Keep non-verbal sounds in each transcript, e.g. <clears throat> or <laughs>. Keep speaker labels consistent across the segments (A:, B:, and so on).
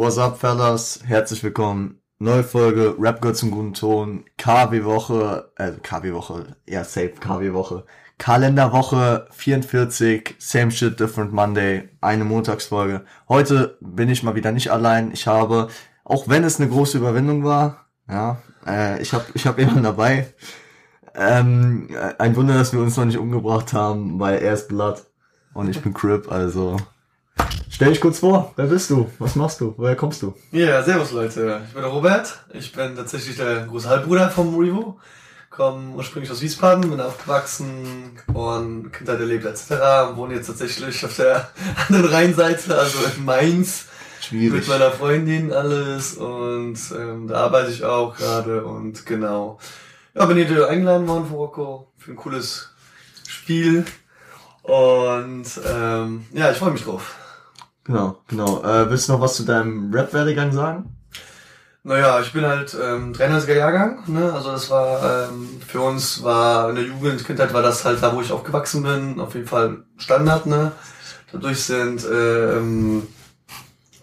A: What's up, fellas? Herzlich willkommen. Neue Folge, Rap gehört zum guten Ton. KW-Woche, äh, KW-Woche, ja, safe KW-Woche. Kalenderwoche 44, same shit, different Monday, eine Montagsfolge. Heute bin ich mal wieder nicht allein. Ich habe, auch wenn es eine große Überwindung war, ja, äh, ich habe ich hab jemanden dabei. Ähm, ein Wunder, dass wir uns noch nicht umgebracht haben, weil er ist Blood und ich bin Crip, also Stell dich kurz vor, wer bist du? Was machst du? Woher kommst du?
B: Ja, yeah, servus Leute. Ich bin der Robert. Ich bin tatsächlich der große Halbbruder vom Revo. Komme ursprünglich aus Wiesbaden, bin aufgewachsen, geboren, Kindheit erlebt etc. Wohne jetzt tatsächlich auf der <laughs> anderen Rheinseite, also in Mainz. Schwierig. Mit meiner Freundin alles und ähm, da arbeite ich auch gerade und genau. Ja, bin hier eingeladen worden von Rocco für ein cooles Spiel und ähm, ja, ich freue mich drauf.
A: Genau, genau. Äh, willst du noch was zu deinem Rap-Werdegang sagen?
B: Naja, ich bin halt ähm, 93er Jahrgang, ne? Also das war ähm, für uns war in der Jugend, Kindheit war das halt da, wo ich aufgewachsen bin, auf jeden Fall Standard, ne? Dadurch sind äh, ähm,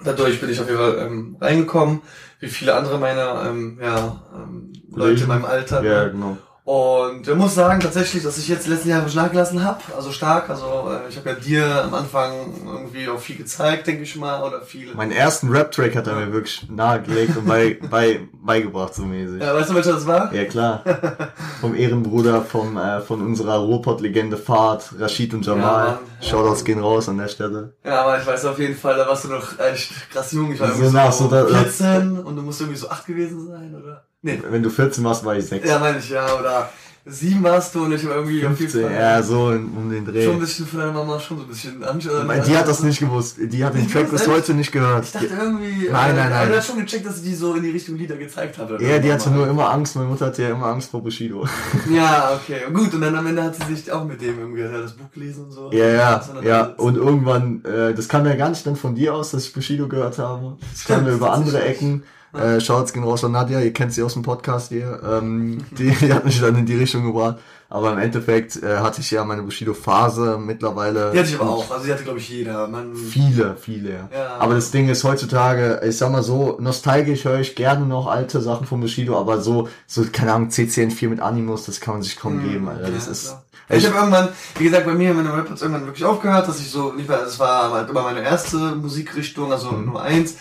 B: dadurch bin ich auf jeden Fall ähm, reingekommen, wie viele andere meiner ähm, ja, ähm, Leute in meinem Alter.
A: Ja, ne? genau.
B: Und ich muss sagen tatsächlich, dass ich jetzt letzten Jahre nachgelassen habe, also stark. Also äh, ich habe ja dir am Anfang irgendwie auch viel gezeigt, denke ich mal, oder viel.
A: Meinen ersten Rap-Track hat er mir wirklich nahegelegt und bei, <laughs> bei, beigebracht so mäßig.
B: Ja, weißt du, welcher das war?
A: Ja klar. <laughs> vom Ehrenbruder vom, äh, von unserer Ruhrpott-Legende Fahrt, Rashid und Jamal. Ja, Shoutouts ja. gehen raus an der Stelle.
B: Ja, aber ich weiß auf jeden Fall, da warst du noch echt krass jung. Ich war so, nach, so, so 14 und du musst irgendwie so 8 gewesen sein, oder?
A: Nee. Wenn du 14 warst, war ich 6.
B: Ja, meine ich, ja. Oder sieben warst du und ich war irgendwie
A: 15, auf jeden Fall. Ja, so um den Dreh.
B: Schon ein bisschen von deiner Mama, schon so ein bisschen
A: Angst. Die hat das nicht gewusst. Die hat den Track bis heute nicht gehört.
B: Ich dachte irgendwie.
A: Nein, nein, nein.
B: Du hast schon gecheckt, dass sie die so in die Richtung Lieder gezeigt hat.
A: Ja, die hatte nur immer Angst. Meine Mutter hatte ja immer Angst vor Bushido. <laughs>
B: Ja, okay. Gut, und dann am Ende hat sie sich auch mit dem irgendwie, das Buch gelesen und so.
A: Ja, ja, ja. Und irgendwann, äh, das kam ja gar nicht dann von dir aus, dass ich Bushido gehört habe. Das kam ja über andere Ecken. Äh, Shouts gehen raus an Nadja, ihr kennt sie aus dem Podcast hier. Ähm, die, <laughs> die hat mich dann in die Richtung gebracht. Aber im Endeffekt äh, hatte ich ja meine Bushido-Phase mittlerweile.
B: Die hatte ich aber auch. Also die hatte, glaube ich, jeder. Man
A: viele, viele. Ja. Aber das Ding ist heutzutage, ich sag mal so, nostalgisch höre ich gerne noch alte Sachen von Bushido, aber so, so keine Ahnung, CCN4 mit Animus, das kann man sich kaum mhm. geben, Alter. Das ja, ist... Klar.
B: Ich habe irgendwann, wie gesagt, bei mir, meine Rap hat irgendwann wirklich aufgehört, dass ich so, nicht mehr, das war halt immer meine erste Musikrichtung, also mhm. Nummer eins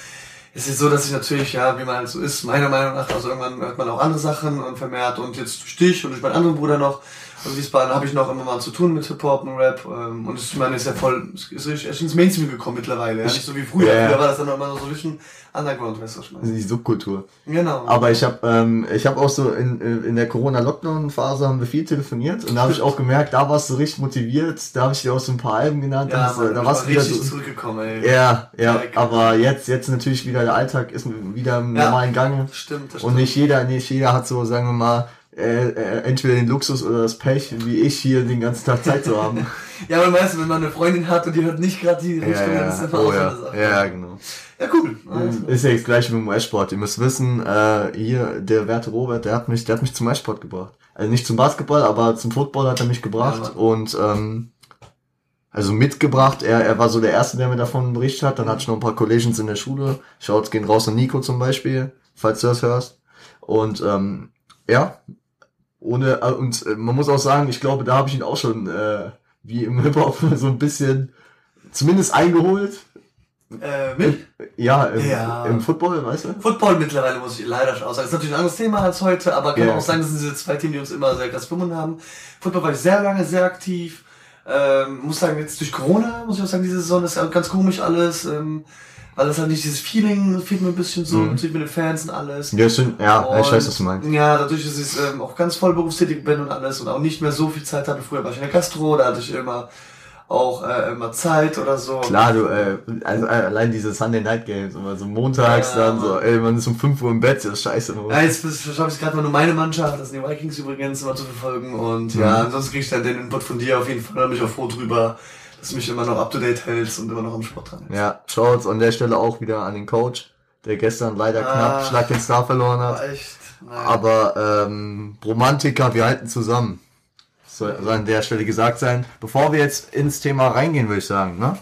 B: es ist so, dass ich natürlich, ja, wie man so ist, meiner Meinung nach, also irgendwann hört man auch andere Sachen und vermehrt und jetzt durch dich und durch meinen anderen Bruder noch, also Wiesbaden habe ich noch immer mal zu tun mit Hip-Hop und Rap ähm, und ich meine, ist ja voll, ist, ist ins Mainstream gekommen mittlerweile, ja, nicht so wie früher, ja, früher war das dann immer so ein bisschen Underground, weißt du, was ich meine.
A: Die Subkultur.
B: Genau.
A: Aber ich habe ähm, ich habe auch so in, in der Corona-Lockdown-Phase haben wir viel telefoniert und da habe ich auch gemerkt, da warst du richtig motiviert, da habe ich dir auch so ein paar Alben genannt,
B: ja,
A: das,
B: Mann,
A: da warst
B: du wieder so, zurückgekommen, ey.
A: Ja, ja, aber jetzt jetzt natürlich wieder der Alltag ist wieder im ja, normalen Gange.
B: Stimmt,
A: das stimmt. Und nicht jeder, nicht jeder hat so, sagen wir mal, äh, äh, entweder den Luxus oder das Pech, wie ich hier den ganzen Tag Zeit zu haben. <laughs>
B: ja, aber weißt du, wenn man eine Freundin hat und die hört nicht gerade die Richtung,
A: ja,
B: dann ist einfach
A: oh, ja. Sache. Ja, genau.
B: Ja, cool.
A: Also. Ist ja jetzt gleich mit dem US-Sport. Ihr müsst wissen, äh, hier, der werte Robert, der hat mich, der hat mich zum US-Sport gebracht. Also nicht zum Basketball, aber zum Football hat er mich gebracht ja, und ähm, also mitgebracht. Er, er war so der Erste, der mir davon berichtet hat. Dann hatte ich noch ein paar Collegians in der Schule. Schaut, gehen raus an Nico zum Beispiel, falls du das hörst. Und ähm, ja, ohne äh, und äh, man muss auch sagen, ich glaube, da habe ich ihn auch schon äh, wie im Hip Hop <laughs> so ein bisschen zumindest eingeholt.
B: Äh, mit?
A: Ja, im, ja. im Football, weißt du?
B: Football mittlerweile muss ich leider schon sagen. Das ist natürlich ein anderes Thema als heute, aber kann ja. auch sein, das sind diese zwei Themen, die uns immer sehr krass verbunden haben. Football war ich sehr lange sehr aktiv. Ähm, muss sagen, jetzt durch Corona, muss ich auch sagen, diese Saison ist ganz komisch alles. Ähm, weil das halt nicht dieses Feeling fehlt mir ein bisschen so, mhm. natürlich mit den Fans und alles.
A: Ja, stimmt, ja und, ich weiß, was du meinst.
B: Ja, dadurch, dass ich ähm, auch ganz voll berufstätig bin und alles und auch nicht mehr so viel Zeit hatte. Früher war ich in der Gastro, da hatte ich immer auch äh, immer Zeit oder so.
A: Klar, du, äh, also äh, allein diese Sunday Night Games, immer so montags ja, dann so, ey, man ist um 5 Uhr im Bett, das ist scheiße.
B: Ja, jetzt schaffe ich gerade mal nur meine Mannschaft, das sind die Vikings übrigens, immer zu verfolgen und mhm. ja, ansonsten krieg ich dann den Input von dir auf jeden Fall, da bin ich auch froh drüber dass du mich immer noch up to date hältst und immer noch am Sport dran
A: hältst. Ja, Shouts an der Stelle auch wieder an den Coach, der gestern leider ah, knapp Schlag den Star verloren hat.
B: Echt?
A: Nein. Aber ähm, Romantiker, wir halten zusammen. soll, soll an der Stelle gesagt sein. Bevor wir jetzt ins Thema reingehen, würde ich sagen, ne?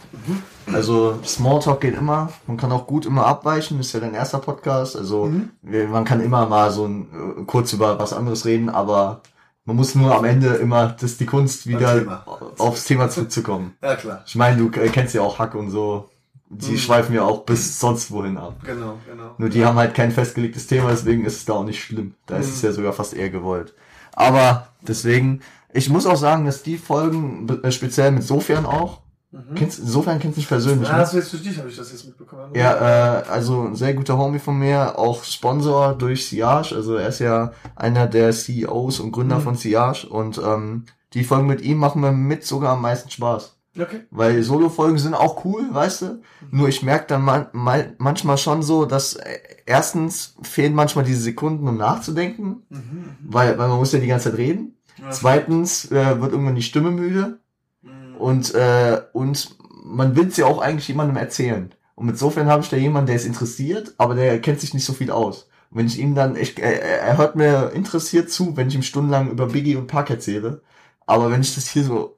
A: Also Smalltalk geht immer, man kann auch gut immer abweichen, ist ja dein erster Podcast, also wir, man kann immer mal so ein, äh, kurz über was anderes reden, aber man muss nur am Ende immer, das ist die Kunst, wieder
B: Thema.
A: aufs Thema zurückzukommen.
B: Ja, klar.
A: Ich meine, du äh, kennst ja auch Hack und so, die
B: Mhm.
A: schweifen ja auch bis sonst wohin ab.
B: Genau, genau.
A: Nur die haben halt kein festgelegtes Thema, deswegen ist es da auch nicht schlimm. Da ist es
B: Mhm.
A: ja sogar fast eher gewollt. Aber deswegen, ich muss auch sagen, dass die Folgen, äh, speziell mit Sofern auch,
B: Mhm.
A: kennst, Sofern kennst du nicht persönlich,
B: Ja,
A: ne?
B: das war jetzt durch dich, habe ich das jetzt mitbekommen.
A: Ja, äh, also ein sehr guter Homie von mir, auch Sponsor durch Siage, also er ist ja einer der CEOs und Gründer
B: Mhm.
A: von Siage und ähm, die Folgen mit ihm machen mir mit sogar am meisten Spaß.
B: Okay.
A: Weil Solo-Folgen sind auch cool, weißt du? Nur ich merke dann man, mal, manchmal schon so, dass äh, erstens fehlen manchmal diese Sekunden, um nachzudenken,
B: Mhm.
A: weil, weil man muss ja die ganze Zeit reden.
B: Ja.
A: Zweitens äh, wird irgendwann die Stimme müde
B: Mhm.
A: Und, äh, und man will es ja auch eigentlich jemandem erzählen. Und insofern habe ich da jemanden, der ist interessiert, aber der kennt sich nicht so viel aus. Und wenn ich ihm dann, ich, er, er hört mir interessiert zu, wenn ich ihm stundenlang über Biggie und Park erzähle. Aber wenn ich das hier so,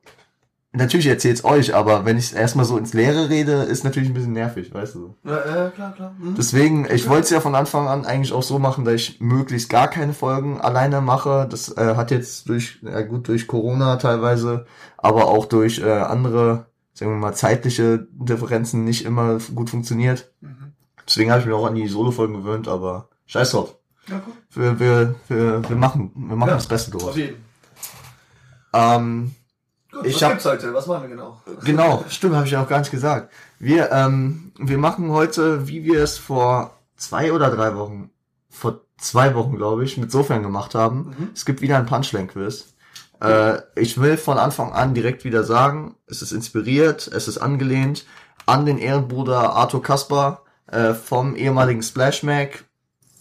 A: natürlich erzähl's euch, aber wenn ich erstmal so ins Leere rede, ist natürlich ein bisschen nervig, weißt du.
B: Ja, ja, klar, klar. Mhm.
A: Deswegen, ich wollte es ja von Anfang an eigentlich auch so machen, dass ich möglichst gar keine Folgen alleine mache. Das äh, hat jetzt durch, ja gut, durch Corona teilweise, aber auch durch äh, andere, sagen wir mal, zeitliche Differenzen nicht immer gut funktioniert.
B: Mhm.
A: Deswegen habe ich mich auch an die Solo-Folgen gewöhnt, aber scheiß drauf.
B: Ja, gut.
A: Wir, wir, wir, wir machen, wir machen
B: Ja,
A: das Beste
B: Auf
A: draus.
B: jeden.
A: Ähm,
B: Gut,
A: Ich
B: was
A: hab-
B: gibt's heute? Was machen wir genau?
A: Genau, stimmt, habe ich ja auch gar nicht gesagt. Wir, ähm, wir machen heute, wie wir es vor zwei oder drei Wochen, vor zwei Wochen, glaube ich, mit Sofern gemacht haben.
B: Mhm.
A: Es gibt wieder ein Punchline-Quiz. Äh, ich will von Anfang an direkt wieder sagen, es ist inspiriert, es ist angelehnt an den Ehrenbruder Arthur Kaspar äh, vom ehemaligen Splash Mac.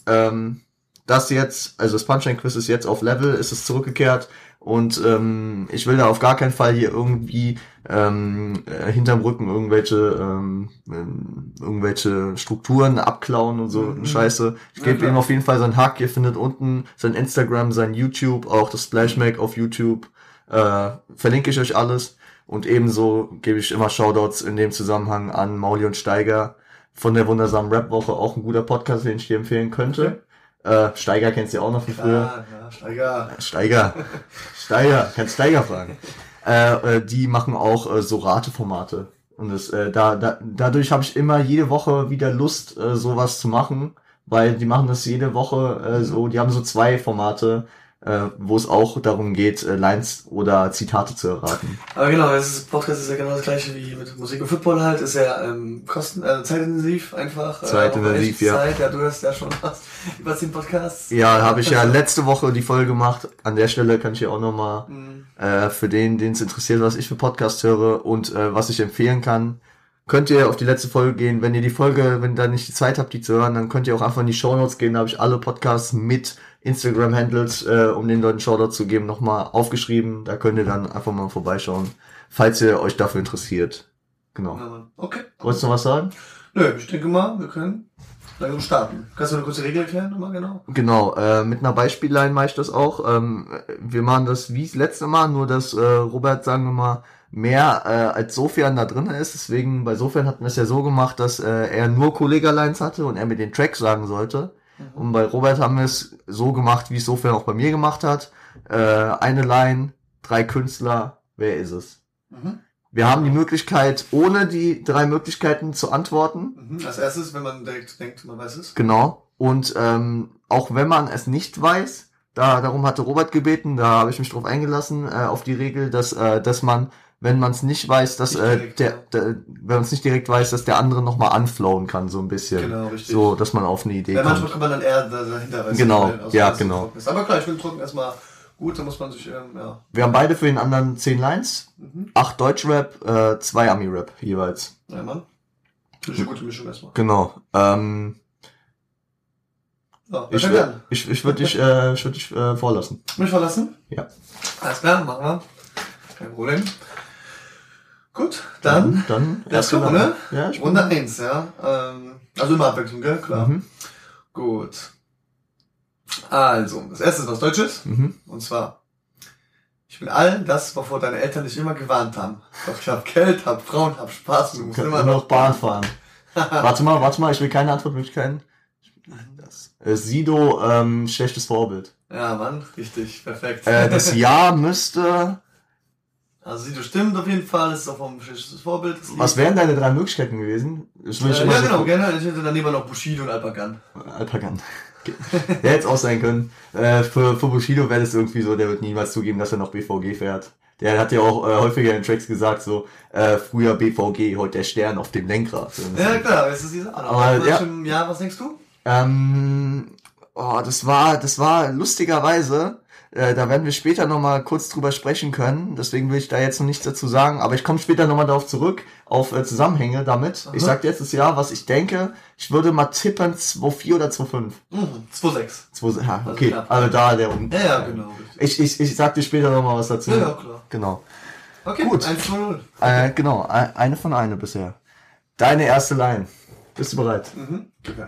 A: Ähm, das jetzt, also das Punchline-Quiz ist jetzt auf Level, ist es zurückgekehrt und ähm, ich will da auf gar keinen Fall hier irgendwie ähm, äh, hinterm Rücken irgendwelche ähm, ähm, irgendwelche Strukturen abklauen und so
B: Mhm.
A: Scheiße. Ich
B: Ja,
A: gebe
B: klar.
A: ihm auf jeden Fall seinen Hack. Ihr findet unten sein Instagram, sein YouTube, auch das Splash Mac auf YouTube. Äh, verlinke ich euch alles. Und ebenso gebe ich immer Shoutouts in dem Zusammenhang an Mauli und Steiger von der wundersamen Rap-Woche. Auch ein guter Podcast, den ich dir empfehlen könnte. Äh, Steiger kennst du ja auch noch von früher.
B: Ja, ja, Steiger.
A: Steiger. Steiger, kannst Steiger fragen. Äh, äh, die machen auch äh, so Rateformate. Und das, äh, da, da, dadurch habe ich immer jede Woche wieder Lust, äh, sowas zu machen, weil die machen das jede Woche äh, so, die haben so zwei Formate, äh, wo es auch darum geht, äh, Lines oder Zitate zu erraten.
B: Aber genau, das ist, Podcast ist ja genau das gleiche wie mit Musik und Football halt. Ist ja ähm, kosten, äh, zeitintensiv einfach. äh,
A: Zeitintensiv, ja.
B: Zeit. Ja, du hast ja schon was <laughs> über zehn Podcasts.
A: Ja, habe ich ja <laughs> letzte Woche die Folge gemacht. An der Stelle kann ich ja auch nochmal
B: Mhm.
A: äh, für den, den es interessiert, was ich für Podcast höre und äh, was ich empfehlen kann, könnt ihr auf die letzte Folge gehen. Wenn ihr die Folge, wenn ihr da nicht die Zeit habt, die zu hören, dann könnt ihr auch einfach in die Shownotes gehen. Da habe ich alle Podcasts mit Instagram-Handles, äh, um den Leuten Shoutouts zu geben, nochmal aufgeschrieben. Da könnt ihr dann einfach mal vorbeischauen, falls ihr euch dafür interessiert. Genau.
B: Okay.
A: Wolltest du noch was sagen?
B: Nö, ich denke mal, wir können langsam starten. Kannst du eine kurze Regel erklären nochmal genau?
A: Genau, äh, mit einer Beispielline mache ich das auch. Ähm, wir machen das wie das letzte Mal, nur dass äh, Robert, sagen wir mal, mehr äh, als Sofern da drin ist. Deswegen, bei Sofern hatten wir es ja so gemacht, dass äh, er nur Kollega-Lines hatte und er mir den Track sagen sollte. Und bei Robert haben wir es so gemacht, wie es Sofern auch bei mir gemacht hat. Äh, eine Line, drei Künstler, wer ist es?
B: Mhm.
A: Wir haben die Möglichkeit, ohne die drei Möglichkeiten zu antworten.
B: Mhm. Als erstes, wenn man direkt denkt, man weiß es.
A: Genau. Und ähm, auch wenn man es nicht weiß, da darum hatte Robert gebeten, da habe ich mich drauf eingelassen, äh, auf die Regel, dass, äh, dass man, wenn man es nicht weiß, dass äh, der, der, wenn man es nicht direkt weiß, dass der andere nochmal anflowen kann, so ein bisschen.
B: Genau, richtig.
A: So, dass man auf eine Idee
B: Ja, manchmal
A: kommt.
B: kommt man dann eher da- dahinter. weißt
A: Genau, ja, genau.
B: Ist. Aber klar, ich finde Trocken erstmal gut, da muss man sich, ähm, ja.
A: Wir haben beide für den anderen zehn Lines,
B: Mhm.
A: acht Deutschrap, äh, zwei Ami-Rap jeweils.
B: Ja, Mann. Das ist eine gute Mischung erstmal.
A: Genau. Ähm,
B: Ja,
A: ich
B: ich
A: wür- ich, ich würde dich, äh, ich würd dich äh, vorlassen.
B: Mich verlassen?
A: Ja.
B: Alles klar, machen wir. Kein Problem. Gut, dann
A: dann
B: Let's
A: erste Runde.
B: ne?
A: Ja, ich
B: Runde 1, ja. Ähm, also immer Abwechslung, gell? Klar.
A: Mhm.
B: Gut. Also, das erste ist was Deutsches.
A: Mhm.
B: Und zwar, Ich bin all das, wovor deine Eltern dich immer gewarnt haben. Doch ich hab Geld, hab Frauen, hab Spaß und du musst immer noch
A: noch Bahn fahren. <laughs> warte mal, warte mal, ich will keine Antwortmöglichkeiten. Das. Äh, Sido, ähm, schlechtes Vorbild.
B: Ja, Mann, richtig, perfekt.
A: Äh, das <laughs> Jahr müsste.
B: Also Sido stimmt auf jeden Fall, ist auch vom Vorbild.
A: Was wären deine drei Möglichkeiten gewesen? Ich
B: Äh, ja,
A: so-
B: genau, gerne. Ich hätte dann immer noch Bushido und Alpagan.
A: Alpagan. Der hätte es auch sein können. Äh, für, für Bushido wäre das irgendwie so, der wird niemals zugeben, dass er noch BVG fährt. Der hat ja auch äh, häufiger in Tracks gesagt, so, äh, früher BVG, heute der Stern auf dem Lenkrad.
B: Ja, klar, das ist diese Ahnung.
A: Aber, ja.
B: Jahr, was denkst du?
A: Ähm, oh, das war, das war lustigerweise, äh, da werden wir später nochmal kurz drüber sprechen können, deswegen will ich da jetzt noch nichts dazu sagen, aber ich komme später nochmal darauf zurück, auf äh, Zusammenhänge damit. Ich
B: Aha.
A: sag dir jetzt das Jahr, was ich denke, ich würde mal tippen 2,4 oder 2,5.
B: Mhm, 2,6.
A: 2, ja,
B: Also
A: okay,
B: knapp.
A: also da der um.
B: Ja, ja, genau.
A: Ich, ich, ich sag dir später nochmal was dazu.
B: Ja, ja, klar.
A: Genau.
B: Okay,
A: Gut.
B: 1 zu 0.
A: Äh, genau, e- eine von eine bisher. Deine erste Line. Bist du bereit?
B: Mhm. Okay.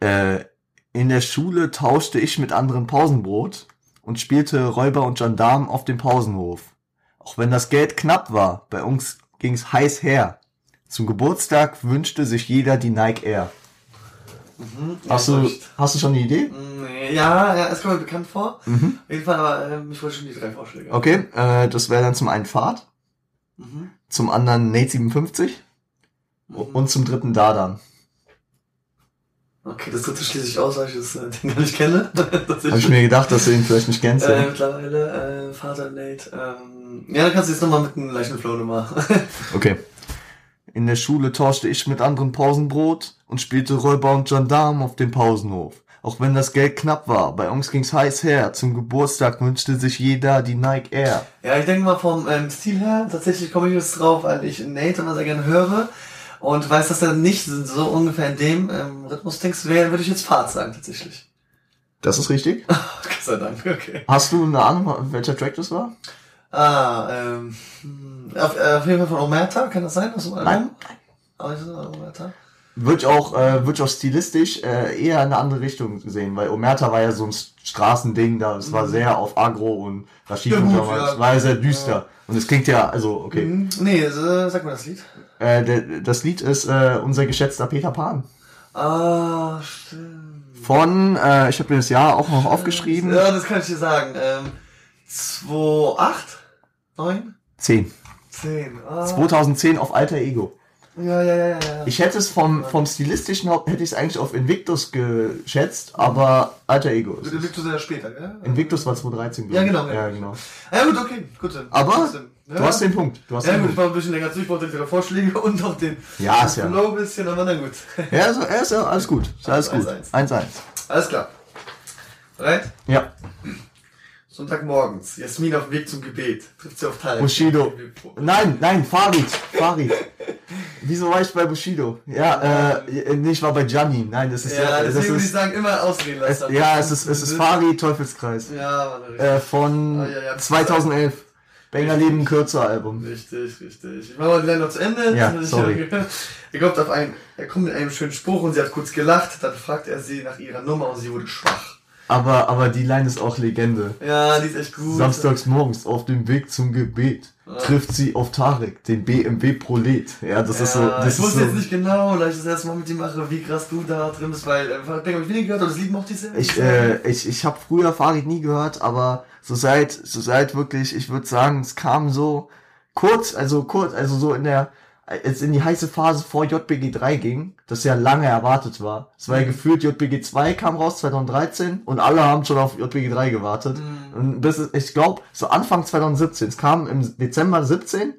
A: Äh, in der Schule tauschte ich mit anderen Pausenbrot und spielte Räuber und Gendarm auf dem Pausenhof. Auch wenn das Geld knapp war, bei uns ging's heiß her. Zum Geburtstag wünschte sich jeder die Nike Air.
B: Mhm.
A: Hast du, hast du schon eine Idee?
B: Ja, ja, es kommt mir bekannt vor.
A: Mhm.
B: Auf jeden Fall, aber ähm, ich wollte schon die drei Vorschläge.
A: Okay, äh, das wäre dann zum einen Fahrt,
B: Mhm.
A: zum anderen Nate 57
B: Mhm.
A: und zum dritten Dardan.
B: Okay, das dritte schließe ich aus, weil ich das äh, <laughs> den gar nicht kenne. <laughs>
A: Habe ich mir gedacht, dass du ihn vielleicht nicht kennst.
B: äh,
A: ja.
B: mittlerweile, äh, Vater Nate. Ähm, ja, dann kannst du jetzt nochmal mit einem leichten Flow nochmal. <laughs>
A: Okay. In der Schule tauschte ich mit anderen Pausenbrot und spielte Räuber und Gendarm auf dem Pausenhof. Auch wenn das Geld knapp war, bei uns ging's heiß her. Zum Geburtstag wünschte sich jeder die Nike Air.
B: ja, ich denke mal vom ähm, Stil her, tatsächlich komme ich jetzt drauf, weil ich Nate immer sehr gerne höre und weiß, dass er nicht so ungefähr in dem ähm, Rhythmus denkst, wäre, würde ich jetzt Fahrt sagen, tatsächlich.
A: Das ist richtig. <laughs>
B: Gott sei Dank, okay.
A: Hast du eine Ahnung, welcher Track das war?
B: Ah, ähm, hm, auf, äh, auf jeden Fall von Omerta, kann das sein? Aus dem Album?
A: Nein.
B: Es Omerta?
A: Wird auch, äh, wird auch stilistisch äh, eher in eine andere Richtung gesehen, weil Omerta war ja so ein Straßending, da es war sehr auf Agro und Rashid
B: Ja,
A: und damals,
B: ja.
A: war ja sehr düster. Und es klingt ja, also okay.
B: Mhm. Nee, äh, sag mal das Lied.
A: Äh, der, das Lied ist äh, unser geschätzter Peter Pan.
B: Ah, stimmt.
A: Von, äh, ich habe mir das Jahr auch noch aufgeschrieben.
B: Ja, das kann ich dir sagen. Ähm, 2, 8, 9,
A: 10.
B: 10. Ah.
A: 2010 auf Alter Ego.
B: Ja, ja, ja, ja. ja.
A: Ich hätte es vom, vom stilistischen Haupt, hätte ich es eigentlich auf Invictus geschätzt, aber Alter Ego. ist es.
B: Victor sehr später, gell?
A: Invictus war 2013,
B: Ja,
A: ich.
B: genau,
A: Ja,
B: ja.
A: genau.
B: Ja, gut, okay, gut. dann.
A: Aber du
B: ja.
A: hast den Punkt. Du hast
B: Ja,
A: den
B: gut, ich war ein bisschen länger zu, ich brauchte entweder Vorschläge <laughs> und noch den
A: Ja, ist ja.
B: Flow ein bisschen, aber na gut.
A: Ja, ist, ja, ist ja alles gut. Ist alles gut.
B: 1-1.
A: 1-1.
B: Alles klar. Bereit?
A: Ja.
B: Sonntagmorgens, Jasmin auf dem Weg zum Gebet. Trifft sie auf Tarek.
A: Bushido. Nein, nein, Farid. Farid. Wieso war ich bei Bushido? Ja, äh, nee, ich war bei Gianni. Nein, das ist
B: Ja,
A: ja,
B: deswegen
A: das
B: würde ich
A: ist,
B: sagen, immer ausreden
A: es,
B: lassen.
A: ja, es ist, es ist Farid Teufelskreis.
B: Ja.
A: Äh, von
B: Ah, ja, ja.
A: 2011. Banger Leben kürzer Album.
B: Richtig, richtig. Ich mache mal die Line noch zu Ende.
A: Ja,
B: ist <laughs>
A: sorry.
B: Er kommt auf einen, er kommt mit einem schönen Spruch und sie hat kurz gelacht. Dann fragt er sie nach ihrer Nummer und sie wurde schwach.
A: Aber, aber die Line ist auch Legende.
B: Ja, die ist echt gut.
A: Samstags morgens auf dem Weg zum Gebet trifft sie auf Tarek, den BMW Prolet. Ja, das
B: ja,
A: ist so, das
B: ich wusste
A: so.
B: jetzt nicht genau, da ich das erste Mal mit ihm mache, wie krass du da drin bist, weil äh, ich habe ich wenig gehört, aber das Lied mochte ich sehr.
A: Ich, äh, ich, ich habe früher Farid nie gehört, aber so seit, so seit wirklich, ich würde sagen, es kam so kurz, also kurz, also so in der, als in die heiße Phase vor JBG 3 ging, das ja lange erwartet war. Es war ja gefühlt, JBG 2 kam raus 2013 und alle haben schon auf JBG 3 gewartet. Und das ist, ich glaube, so Anfang 2017, es kam im Dezember 17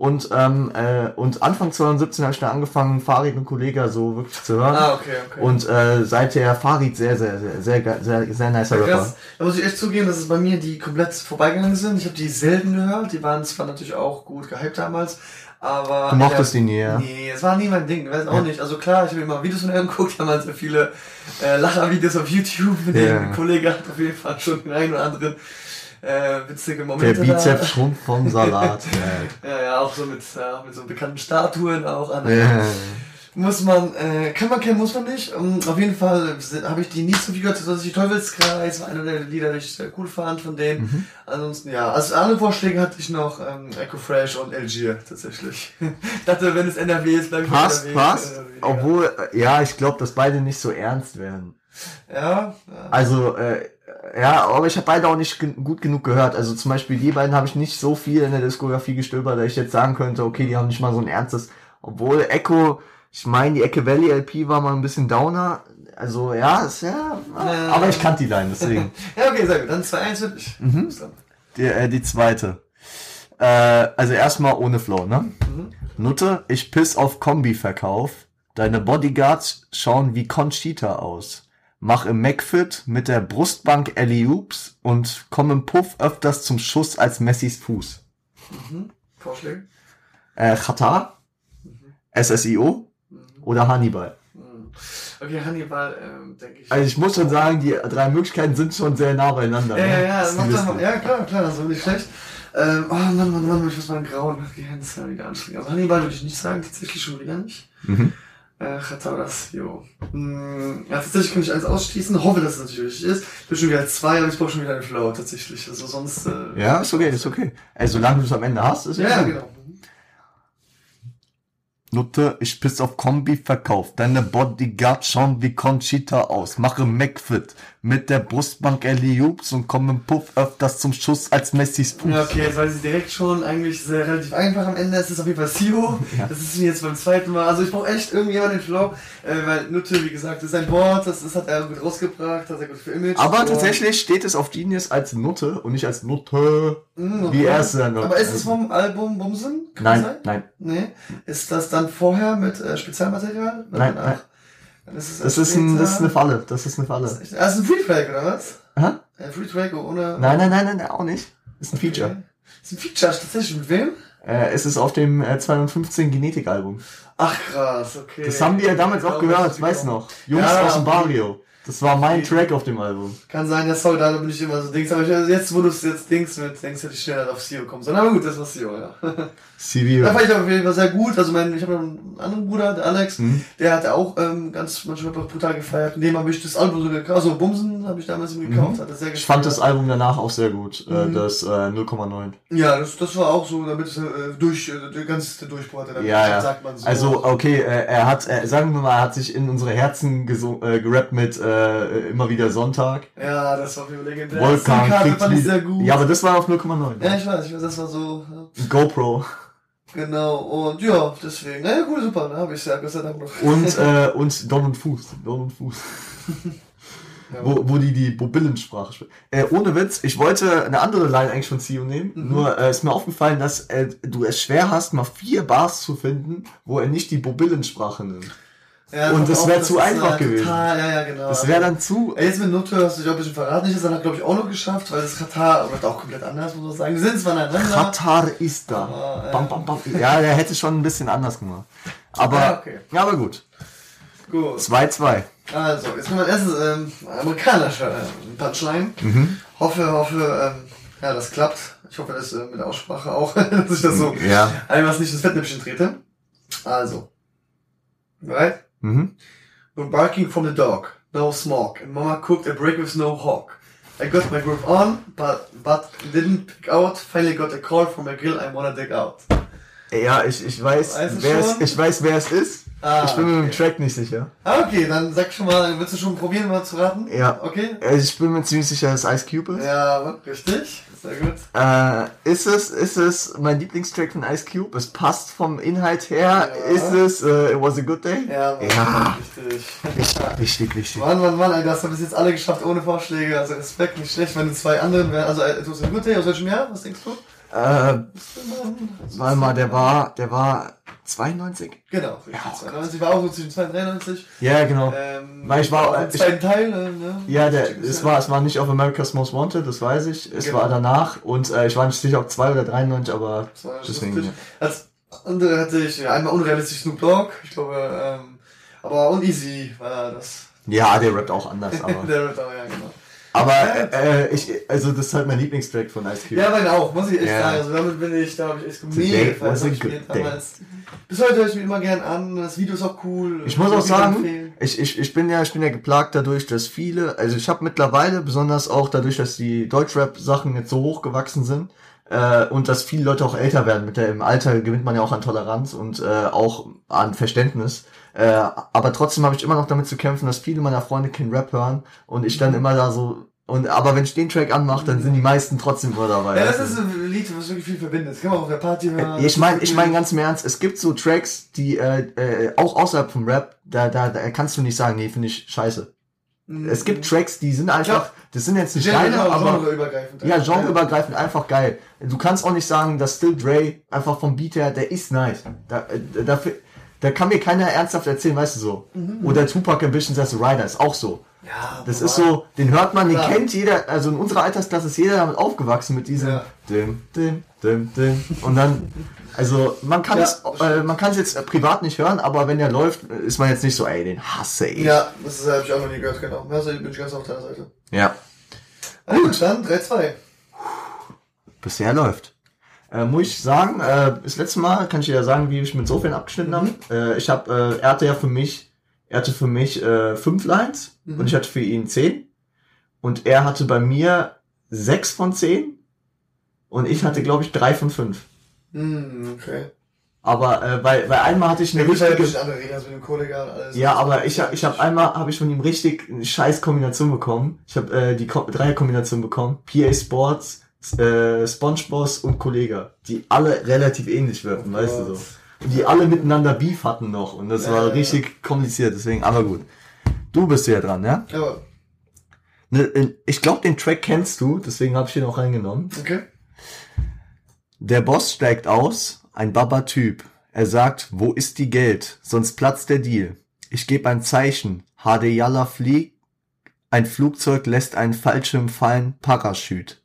A: und, ähm, äh, und Anfang 2017 habe ich dann angefangen, Farid und Kollega so wirklich zu hören.
B: ah, okay, okay.
A: Und äh, seither Farid sehr, sehr, sehr, sehr, sehr, sehr, nicer Rapper.
B: Krass. Da muss ich echt zugeben, dass es bei mir die komplett vorbeigegangen sind. Ich habe die selten gehört. Die waren zwar natürlich auch gut gehypt damals, aber...
A: Du mochtest die nie, ja?
B: Nee, es war nie mein Ding. Weiß auch nicht. Also klar, ich habe mir mal Videos von ihm angeguckt. Die haben halt so viele äh, Lachervideos auf YouTube. Mit
A: Ja.
B: dem Kollege hat auf jeden Fall schon den einen oder anderen äh, witzige
A: Der
B: Momente
A: Bizeps schrumpft vom Salat. <laughs>
B: da. Ja, ja, auch so mit, äh, mit so bekannten Statuen auch an.
A: ja.
B: Muss man, äh, kann man kennen, muss man nicht. Um, auf jeden Fall habe ich die nie so viel gehört, dass ich Teufelskreis war einer der Lieder, die ich sehr cool fand von denen. Mhm. Ansonsten, ja, als andere Vorschläge hatte ich noch ähm, Echo Fresh und Algier tatsächlich. <laughs> ich dachte, wenn es NRW ist, bleibe ich
A: passt,
B: NRW.
A: Passt, passt. Obwohl, äh, ja, ich glaube, dass beide nicht so ernst werden.
B: Ja. ja.
A: Also, äh, ja, aber ich habe beide auch nicht gut genug gehört. Also zum Beispiel die beiden habe ich nicht so viel in der Diskografie gestöbert, dass ich jetzt sagen könnte, okay, die haben nicht mal so ein ernstes. Obwohl Echo ich meine, die Ecke Valley LP war mal ein bisschen downer. Also ja, ist ja. Ähm. Aber ich kannte die Line, deswegen. <laughs>
B: ja, okay, sehr gut. Dann 2-1 für dich.
A: Mhm. Die, äh, die zweite. Äh, also erstmal ohne Flow, ne? Mhm. Nutte, ich piss auf Kombi-Verkauf. Deine Bodyguards schauen wie Conchita aus. Mach im McFit mit der Brustbank Ellie Oops und komm im Puff öfters zum Schuss als Messis Fuß.
B: Mhm. Vorschläge?
A: Äh, Qatar, mhm. SSIO, oder Hannibal.
B: Hm. Okay, Hannibal, ähm, denke ich.
A: Also ich muss schon sagen, die drei Möglichkeiten sind schon sehr nah beieinander.
B: Ja, ne? ja, ja, das mal. ja klar, klar, das ist nicht schlecht. Ähm, oh Mann, Mann, Mann, ich muss mal grauen. Hände ist ja wieder anstrengend. Also Hannibal würde ich nicht sagen, tatsächlich schon wieder nicht. Mhm. Äh, das, jo. Hm, ja, tatsächlich kann ich eins ausschließen. Hoffe, dass es natürlich ist. Ich bin schon wieder zwei, aber ich brauche schon wieder einen Flow, tatsächlich. Also sonst, äh,
A: Ja, ist okay, ist okay. Also solange du es am Ende hast, ist
B: ja Ja, genau.
A: Nutte, ich piss auf Kombi verkauft. Deine Bodyguard schauen wie Conchita aus. Mache McFit mit der Brustbank Hoops und komme im Puff öfters zum Schuss als Messis
B: Fuß. Ja, okay, jetzt weiß ich direkt schon, eigentlich sehr relativ einfach am Ende. Es ist auf jeden Fall Sio. <laughs> Ja. Das ist mir jetzt beim zweiten Mal. Also ich brauche echt irgendjemanden den Flow, äh, weil Nutte, wie gesagt, ist ein Board, das, das hat er gut rausgebracht, das hat er gut für Image.
A: Aber tatsächlich steht es auf Genius als Nutte und nicht als Nutte, mhm, wie er es dann
B: Aber ist es vom Album Bumsen?
A: nein, nein.
B: Nee. Ist das dann vorher mit äh, Spezialmaterial?
A: Nein, nein. Das ist, das ist, ein, das ist eine Falle. Das ist eine Falle. Das
B: ist, das ist ein Free Track, oder was?
A: Aha.
B: Ein Free Track ohne.
A: Nein, nein, nein, nein, auch nicht. Das ist ein Feature. Okay.
B: Das ist ein Feature, tatsächlich mit wem?
A: Äh, es ist auf dem äh, 215 Genetik-Album.
B: Ach krass, okay.
A: Das haben wir ja damals auch gehört, weiß noch. Jungs ja, aus dem Barrio. Das war mein Track auf dem Album.
B: Kann sein, ja, sorry, da bin ich immer so Dings, aber ich, jetzt, wo du es jetzt Dings mit denkst, hätte ich schneller auf CEO kommen sollen. Aber gut, das war CEO, ja. <laughs>
A: CEO.
B: Da fand ich auf jeden Fall sehr gut. Also mein, ich habe noch einen anderen Bruder, der Alex, mhm. der hat auch ähm, ganz manchmal brutal gefeiert. Und dem habe ich das Album so gekauft. Also Bumsen habe ich damals ihm gekauft, mhm. hat er sehr gefeiert.
A: Ich fand das Album danach auch sehr gut. Äh, mhm. Das äh, 0,9.
B: Ja, das, das war auch so, damit es äh, durch, äh, der ganze Durchbruch hatte.
A: Ja, ja. Sagt man so. Also, okay, äh, er hat, äh, sagen wir mal, er hat sich in unsere Herzen äh, gerappt mit äh, immer wieder Sonntag.
B: Ja, das war für legendär.
A: Volkan, fand ich sehr gut. Ja, aber das war auf 0,9.
B: Ja, ich weiß, ich weiß, das war so.
A: Ja. GoPro.
B: Genau, und ja, deswegen, naja, cool, super, ne, habe ich ja Gott sei Dank noch.
A: Und, <laughs> äh, und Don und Fuß, Don und Fuß. <laughs> ja. wo, wo die die Bobillensprache sprechen. Äh, ohne Witz, ich wollte eine andere Line eigentlich von Zio nehmen, mhm. nur äh, ist mir aufgefallen, dass äh, du es schwer hast, mal vier Bars zu finden, wo er nicht die Bobillensprache nimmt. Ja, und das wäre zu einfach gewesen.
B: Katar, ja, ja, genau.
A: Das wäre dann zu.
B: Ey, jetzt mit Notwehr hast du dich auch ein bisschen verraten. Ich das dann, glaube ich, auch noch geschafft, weil das Katar wird auch komplett anders, muss man sagen. Wir sind zwar aneinander.
A: Katar ist da. Aber, äh, bam, bam, bam. Ja, der hätte schon ein bisschen anders gemacht. Aber, ja, okay. ja aber gut.
B: Gut.
A: 2-2.
B: Also, jetzt kommt mein erstes ähm, amerikanischer äh, Punchline. Mhm. Hoffe, hoffe, ähm, ja, das klappt. Ich hoffe, das äh, mit der Aussprache auch, <laughs> dass ich das so
A: ja.
B: einfach nicht ins Fettnäpfchen trete. Also. Bereit?
A: Mhm.
B: We're barking from the dog, no smoke, and mama cooked a break with no hawk. I got my groove on, but, but didn't pick out. Finally got a call from a girl I wanna dig out.
A: Ja, ich, ich weiß, wer es, ich weiß, wer es ist. Ah, ich bin okay. mir mit dem Track nicht sicher.
B: Ah, okay, dann sag schon mal, willst du schon probieren, mal zu raten?
A: Ja.
B: Okay.
A: Ich bin mir ziemlich sicher, dass Ice Cube ist.
B: Ja, richtig. Sehr gut.
A: Äh, ist es, ist es mein Lieblingstrack von Ice Cube? Es passt vom Inhalt her. Ja. Ist es uh, It Was a Good Day?
B: Ja,
A: ja.
B: richtig.
A: Wichtig, wichtig, wichtig.
B: Mann, Mann, Mann, ey, das haben bis jetzt alle geschafft ohne Vorschläge. Also Respekt, nicht schlecht, wenn die zwei anderen wären. Also It Was a Good Day, aus welchem Jahr? Was denkst du?
A: Äh, warte mal, der war, der war 92?
B: Genau, ja, 92 war auch so zwischen 92
A: Ja, genau.
B: Ähm,
A: Weil ich war,
B: im zweiten Teil, ne?
A: Ja, der, es war, es war nicht auf America's Most Wanted, das weiß ich. Es genau. war danach und äh, ich war nicht sicher, ob 2 oder 93, aber deswegen.
B: Als andere hatte ich einmal unrealistisch Snoop Dogg, ich glaube, ähm, aber Uneasy war das.
A: Ja, der rappt auch anders, <laughs> aber.
B: der rappt auch, ja, genau.
A: Aber äh, ich, also das ist halt mein Lieblingstrack von Ice Cube.
B: Ja, meine auch, muss ich echt
A: Ja.
B: sagen. Also damit bin ich, da habe ich echt mega hab ich damals. Bis heute höre ich mir immer gern an, das Video ist auch cool.
A: Ich muss auch sagen, ich, ich, ich bin ja, ich bin ja geplagt dadurch, dass viele, also ich habe mittlerweile, besonders auch dadurch, dass die Deutschrap-Sachen jetzt so hochgewachsen sind, äh, und dass viele Leute auch älter werden. Mit der im Alter gewinnt man ja auch an Toleranz und äh, auch an Verständnis. Äh, aber trotzdem habe ich immer noch damit zu kämpfen, dass viele meiner Freunde kein Rap hören und ich dann immer da so und aber wenn ich den Track anmache, dann sind die meisten trotzdem immer dabei.
B: Ja, das ist ein Lied, was wirklich viel verbindet. Das kann man auch auf der Party hören.
A: Ich meine, ich meine ganz im Ernst, es gibt so Tracks, die äh, äh, auch außerhalb vom Rap, da, da, da kannst du nicht sagen, nee, finde ich scheiße. Es gibt Tracks, die sind einfach, das sind jetzt nicht
B: Genre,
A: geile, aber
B: genreübergreifend.
A: ja, genreübergreifend einfach geil. Du kannst auch nicht sagen, dass Still Dre einfach vom Beat her, der ist nice. Da, äh, dafür, da kann mir keiner ernsthaft erzählen, weißt du so. Oder Tupac Ambitions as a Rider ist auch so.
B: Ja,
A: Das
B: aber-
A: ist so, den hört man, den
B: Klar.
A: kennt jeder, also in unserer Altersklasse ist jeder damit aufgewachsen mit diesem
B: Ja.
A: dim, dim, dim, dim. Und dann, also man kann
B: Ja,
A: es, äh, man kann es jetzt privat nicht hören, aber wenn der läuft, ist man jetzt nicht so, ey, den hasse ich.
B: Ja, das habe ich auch noch nie gehört, genau. Also bin ich ganz auf deiner Seite.
A: ja.
B: Gut, dann 3-2.
A: Bisher läuft. Äh, muss ich sagen, äh, das letzte Mal kann ich dir ja sagen, wie ich mit Sofan abgeschnitten habe. Äh, ich habe, äh, er hatte ja für mich, er hatte für mich äh, fünf Lines
B: Mhm.
A: und ich hatte für ihn zehn. Und er hatte bei mir sechs von zehn und ich hatte, glaube ich, drei von fünf.
B: Hm, okay.
A: Aber äh, bei, bei einmal hatte ich
B: Ja,
A: eine
B: ein
A: richtige.
B: bisschen andere Regeln mit dem Kollege und alles.
A: Ja, aber ich hab, ich hab einmal habe ich von ihm richtig eine scheiß Kombination bekommen. Ich habe äh, die Ko Dreierkombination bekommen. PA Sports, äh, SpongeBoss und Kollega, die alle relativ ähnlich wirken, weißt du so. Und die alle miteinander Beef hatten noch und das
B: Ja,
A: war
B: ja,
A: richtig kompliziert, deswegen, aber gut. Du bist ja dran, ja?
B: Aber,
A: Ne, ich glaube, den Track kennst du, deswegen habe ich ihn auch reingenommen.
B: okay.
A: Der Boss steigt aus, ein Baba-Typ. Er sagt, wo ist die Geld? Sonst platzt der Deal. Ich gebe ein Zeichen. HD Yalla fliegt. Ein Flugzeug lässt einen Fallschirm fallen. Parachute.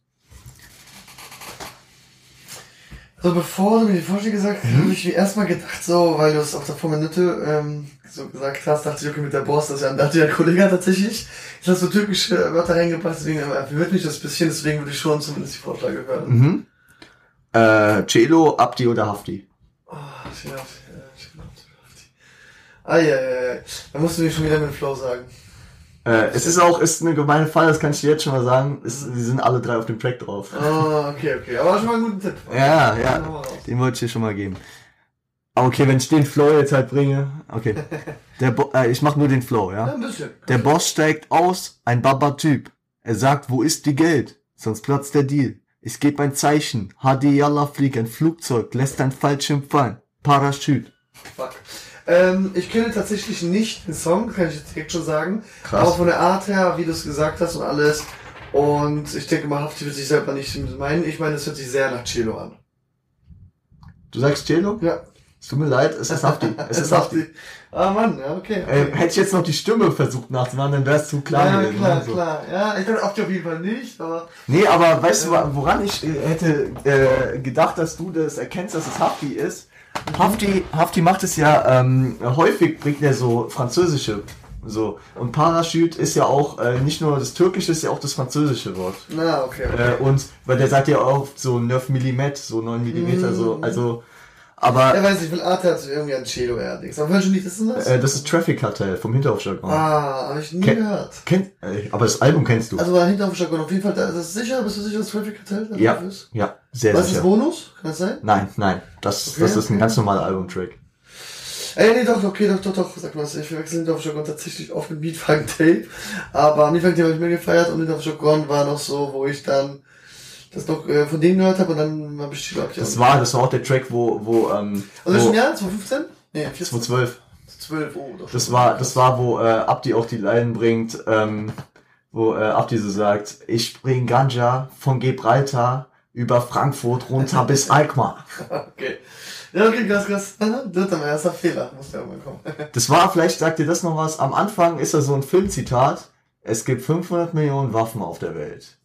B: Also bevor du mir die Vorschläge gesagt hast,
A: Mhm.
B: habe ich mir erstmal gedacht, so, weil du es auf der Minute ähm, so gesagt hast, dachte ich, okay, mit der Boss, das ist ja ein ja ein Kollege tatsächlich. Jetzt hast du türkische Wörter reingebracht, deswegen äh, verwirrt mich das bisschen, deswegen würde ich schon zumindest die Vorschläge hören.
A: Mhm. Äh, Celo, Abdi oder Hafti?
B: Oh, shit, shit, shit, shit. Eieiei. Da musst du mir schon wieder mit dem Flow sagen.
A: Äh, es ist auch, ist eine gemeine Fall, das kann ich dir jetzt schon mal sagen. Es, sie sind alle drei auf dem Track drauf.
B: Oh, okay, okay. Aber schon mal einen guten Tipp.
A: Ja, ja.
B: raus.
A: Den wollte ich dir schon mal geben. Okay, wenn ich den Flow jetzt halt bringe. Okay. <laughs> Der Bo äh, ich mach nur den Flow,
B: Ja,
A: ja?
B: ein bisschen.
A: Der Boss steigt aus, ein Baba-Typ. Er sagt, wo ist die Geld? Sonst platzt der Deal. Ich gebe ein Zeichen. HD Yalla fliegt ein Flugzeug, lässt ein Fallschirm fallen. Parachute.
B: Fuck. Ähm, ich kenne tatsächlich nicht den Song, kann ich jetzt direkt schon sagen.
A: Krass.
B: Aber von der Art her, wie du es gesagt hast und alles. Und ich denke mal, Hafti wird sich selber nicht meinen. Ich meine, es hört sich sehr nach Cello an.
A: Du sagst Cello?
B: Ja.
A: Es tut mir leid, es ist Hafti. <laughs> Es ist Hafti.
B: Ah Mann, ja, okay.
A: Äh,
B: okay.
A: hätte ich jetzt noch die Stimme versucht nachzumachen, dann wäre es zu klar
B: ja,
A: gewesen.
B: klar,
A: ne? So.
B: klar. Ja, ich glaube Hafti auf jeden Fall nicht, aber.
A: Nee, aber weißt du, woran ich äh, hätte äh, gedacht, dass du das erkennst, dass es Hafti ist? Hafti, Hafti macht es ja ähm, häufig, bringt er so französische so und Parachute ist ja auch äh, nicht nur das türkische, ist ja auch das französische Wort.
B: Na, okay. okay.
A: Äh, und weil der sagt ja auch so 9 mm, so 9 mm, so also aber
B: Er weiß nicht, will Art hat irgendwie ein Cello Dings. Aber welches Lied ist denn das?
A: äh, das ist Traffic Cartel vom Hinterhofjargon.
B: ah, habe ich nie
A: Ken-
B: gehört.
A: Kennt, äh, aber das Album kennst du.
B: Also war hinter auf jeden Fall, das ist sicher, bist du sicher, dass Traffic Cartel da
A: ja,
B: drauf ist?
A: ja, sehr
B: Was ist
A: sicher.
B: Bonus? Kann das sein?
A: Nein, nein, das,
B: Okay,
A: das ist ein
B: okay.
A: ganz normaler Albumtrack.
B: Ey, nee, doch, okay, doch, doch, doch, sag mal, ich verwechsel Hinter auf Jargon tatsächlich oft mit Mietwagen Tape. Aber Mietwagen Tape habe ich mir gefeiert und Hinter auf Jargon war noch so, wo ich dann das noch äh, von denen gehört habe und dann habe ich die, glaub ich,
A: Das war, das war auch der Track, wo, wo, ähm,
B: Also
A: wo,
B: schon Jahr? 2015? Nee, 14.
A: 2012.
B: 12, oh, doch.
A: Das war, das war, wo äh, Abdi auch die Line bringt, ähm, wo äh, Abdi so sagt, ich bring Ganja von Gibraltar über Frankfurt runter bis <laughs> Alkmaar.
B: Okay. Ja, okay, krass, krass. Dritter, mein erster Fehler. Muss ja irgendwann kommen. <laughs>
A: Das war, vielleicht sagt dir das noch was, am Anfang ist da so ein Filmzitat, es gibt 500 Millionen Waffen auf der Welt.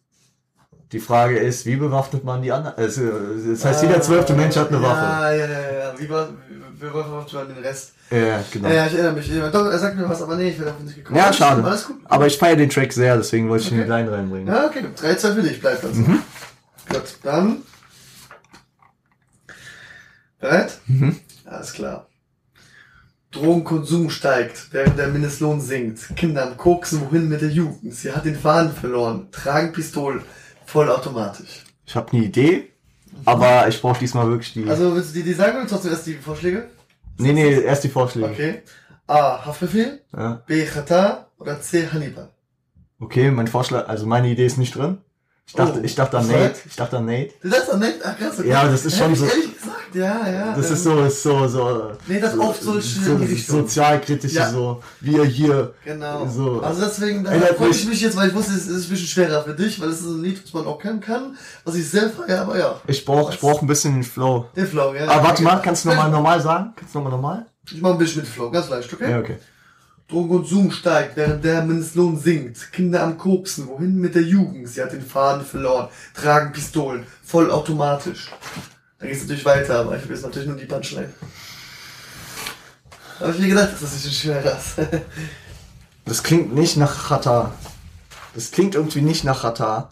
A: Die Frage ist, wie bewaffnet man die anderen? Also, das heißt, jeder zwölfte Mensch hat eine Waffe.
B: Ja, ja, ja, ja. Wie bewaffnet man den Rest?
A: Ja, genau.
B: Ja, ja, ich erinnere mich. Ich Doch, er sagt mir was, aber nee, ich werde auf ihn nicht gekommen.
A: Ja, schade.
B: Alles gut.
A: Aber ich feiere den Track sehr, deswegen wollte ich ihn
B: Okay.
A: mit Line reinbringen.
B: Ja, okay, 3, 2 für dich, bleibt das.
A: Mhm.
B: Gut, dann. Bereit?
A: Mhm.
B: Alles klar. Drogenkonsum steigt, während der Mindestlohn sinkt. Kinder am Koksen, wohin mit der Jugend? Sie hat den Faden verloren, tragen Pistolen, vollautomatisch.
A: Ich habe eine Idee, aber ich brauche diesmal wirklich die.
B: Also willst du die, die sagen oder trotzdem erst die Vorschläge?
A: nee, nee, erst die Vorschläge.
B: Okay. A. Haftbefehl,
A: Ja.
B: B. Chata oder C. Hannibal.
A: Okay, mein Vorschlag, also meine Idee ist nicht drin. Ich dachte,
B: Oh,
A: ich dachte an
B: was
A: Nate.
B: war?
A: Ich dachte an Nate.
B: Du sagst doch nicht? Ach krass, okay.
A: Ja, das ist schon so-
B: ehrlich gesagt, ja, ja.
A: Das
B: ähm,
A: ist so, ist so, so.
B: Nee, das
A: so,
B: oft so
A: so,
B: schön in die Richtung.
A: sozialkritisch,
B: Ja.
A: so, wir hier.
B: Genau.
A: So.
B: Also deswegen, da freue ich
A: mich-
B: jetzt, weil ich wusste, es ist ein bisschen schwerer für dich, weil es ist ein Lied, das man auch kennen kann, was ich sehr feiere, aber ja.
A: Ich brauch, ich brauch ein bisschen den Flow.
B: Den Flow, ja.
A: Aber warte mal, kannst du nochmal normal sagen? Kannst du nochmal normal?
B: Ich mach ein bisschen mit Flow, ganz leicht, okay?
A: Ja, okay.
B: Drogenkonsum steigt, während der Mindestlohn sinkt. Kinder am Koksen, wohin mit der Jugend? Sie hat den Faden verloren, tragen Pistolen, vollautomatisch. Da geht's natürlich weiter, aber ich will jetzt natürlich nur die Punchline. Habe ich mir gedacht, dass das ein bisschen schwerer ist. <laughs>
A: Das klingt nicht nach Chata. Das klingt irgendwie nicht nach Chata.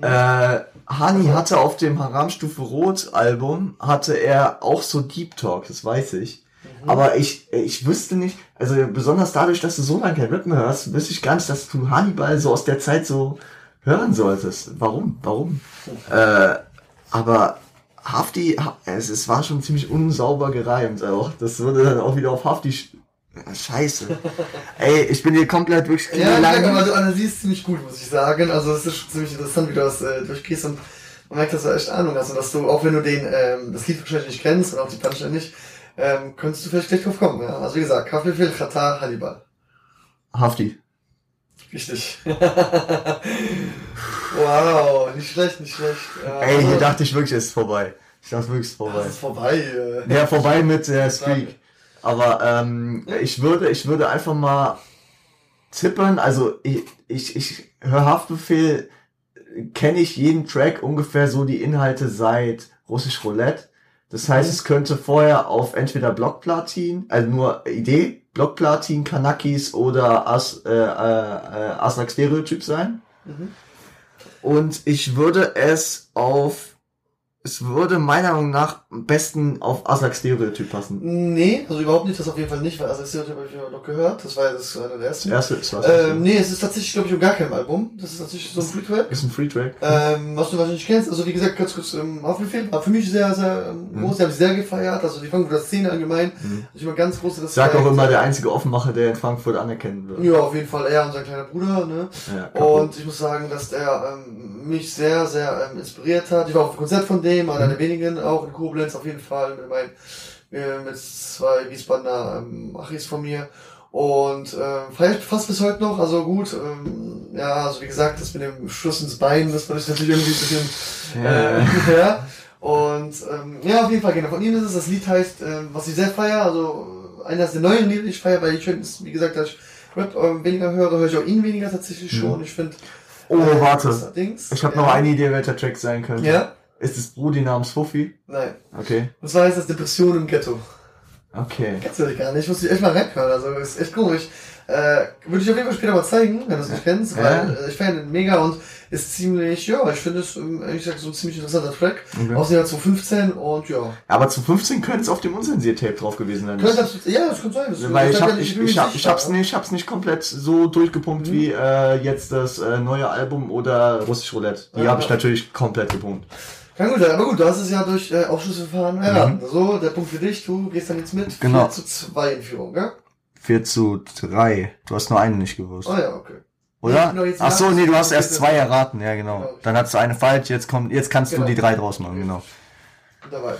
A: Äh, Hani hatte auf dem Haramstufe Rot Album, hatte er auch so Deep Talk, das weiß ich. Aber ich, ich wüsste nicht, also besonders dadurch, dass du so lange kein Rap mehr hörst, wüsste ich gar nicht, dass du Hannibal so aus der Zeit so hören solltest. Warum? Warum? <laughs> Äh, aber Hafti, Ha- es, es war schon ziemlich unsauber gereimt auch. Das würde dann auch wieder auf Hafti... Scheiße. <laughs> Ey, ich bin hier komplett wirklich
B: Ja,
A: lang-
B: aber du analysierst ziemlich gut, muss ich sagen. Also es ist schon ziemlich interessant, wie du das äh, durchgehst und man merkt, dass du echt Ahnung hast und dass du, auch wenn du den, ähm, das Lied wahrscheinlich nicht kennst und auch die Punchline nicht, ähm, könntest du vielleicht gleich drauf kommen. Ja? Also wie gesagt, Kaffeefil, Katar, Hannibal.
A: Hafti.
B: Richtig. <laughs> wow, nicht schlecht, nicht schlecht.
A: Ey,
B: also,
A: hier dachte ich wirklich, es ist vorbei. Ich dachte wirklich, es ist vorbei.
B: das ist vorbei. Äh.
A: Ja, vorbei mit der Streak. Aber ähm, ich würde, ich würde einfach mal tippen. Also ich, ich, ich höre Haftbefehl, kenne ich jeden Track ungefähr so die Inhalte seit Russisch Roulette. Das heißt, es könnte vorher auf entweder Blockplatin, also nur Idee, Blockplatin, Kanakis oder As, äh, äh, äh, Aslak Stereotyp sein.
B: Mhm.
A: Und ich würde es auf, es würde meiner Meinung nach am besten auf Aslak Stereotyp passen.
B: Nee, also überhaupt nicht, das auf jeden Fall nicht, weil also das habe ich ja noch gehört, das war ja das einer der ersten.
A: Das erste ist was.
B: Ähm, nee, es ist tatsächlich, glaube ich, um gar kein Album. Das ist tatsächlich so ein Freetrack.
A: ist ein Free-Track.
B: Ähm, was du wahrscheinlich kennst, also wie gesagt, ganz kurz ähm, Haftbefehl, war für mich sehr, sehr ähm,
A: Mhm.
B: groß, die habe ich sehr gefeiert, also die Frankfurter Szene allgemein,
A: Mhm.
B: ich immer ganz große
A: Ich sag auch immer der einzige Offenmacher, der in Frankfurt anerkennen wird.
B: Ja, auf jeden Fall er und sein kleiner Bruder, ne?
A: Ja.
B: Und ich muss sagen, dass der ähm, mich sehr, sehr ähm, inspiriert hat. Ich war auf einem Konzert von dem, einer der wenigen, auch in Koblenz auf jeden Fall, mit, mein, äh, mit zwei Wiesbadener ähm, Achis von mir. Und feiere ich fast bis heute noch, also gut, ähm, ja, also wie gesagt, das mit dem Schuss ins Bein, das ich natürlich irgendwie ein bisschen, äh, ja. Und ähm, ja, auf jeden Fall, genau. Von ihm ist es, das Lied heißt, ähm, was ich sehr feiere, also äh, eines der neuen Lieder, die ich feiere, weil ich finde, wie gesagt, dass ich Rap ähm, weniger höre, höre ich auch ihn weniger tatsächlich schon. Ich finde.
A: Oh, warte.
B: Dings,
A: Ich habe noch eine Idee, welcher Track sein könnte.
B: Ja?
A: Ist es Brudi namens Fuffi?
B: Nein.
A: Okay.
B: Und zwar heißt das Depression im Ghetto.
A: Okay.
B: Kennst du das gar nicht? Ich muss dich echt mal reinhören, also ist echt komisch. Äh, würde ich auf jeden Fall später mal zeigen, wenn du es nicht kennst,
A: Ja.
B: weil äh, ich feiere den mega und ist ziemlich, ja, ich finde es, ähm, ehrlich gesagt, so ein ziemlich interessanter Track.
A: okay.
B: Aus dem Jahr 2015 und ja.
A: Aber zu 15 könnte es auf dem Unzensiert-Tape drauf gewesen sein.
B: Könnte das, ja, das könnte sein. Das,
A: Weil
B: das
A: ich hab,
B: ja
A: ich, ich, hab, ich, hab's
B: ja.
A: nicht, ich hab's nicht komplett so durchgepumpt
B: Mhm.
A: wie äh, jetzt das äh, neue Album oder Russisch Roulette. Die
B: Ja.
A: habe ich natürlich komplett gepumpt.
B: Kann gut, aber gut, du hast es ja durch äh, Ausschussverfahren erraten. So, der Punkt für dich, du gehst dann jetzt mit.
A: Mhm. Genau.
B: 4 zu 2 in Führung, gell?
A: 4 zu 3. Du hast nur einen nicht gewusst.
B: Oh ja, okay.
A: Oder?
B: genau, jetzt
A: Ach so, nee, du hast erst zwei erraten. Ja, genau.
B: Genau.
A: Dann hast du eine falsch. Jetzt kommt, jetzt kannst
B: Genau.
A: du die drei draus machen, genau.
B: Dabei.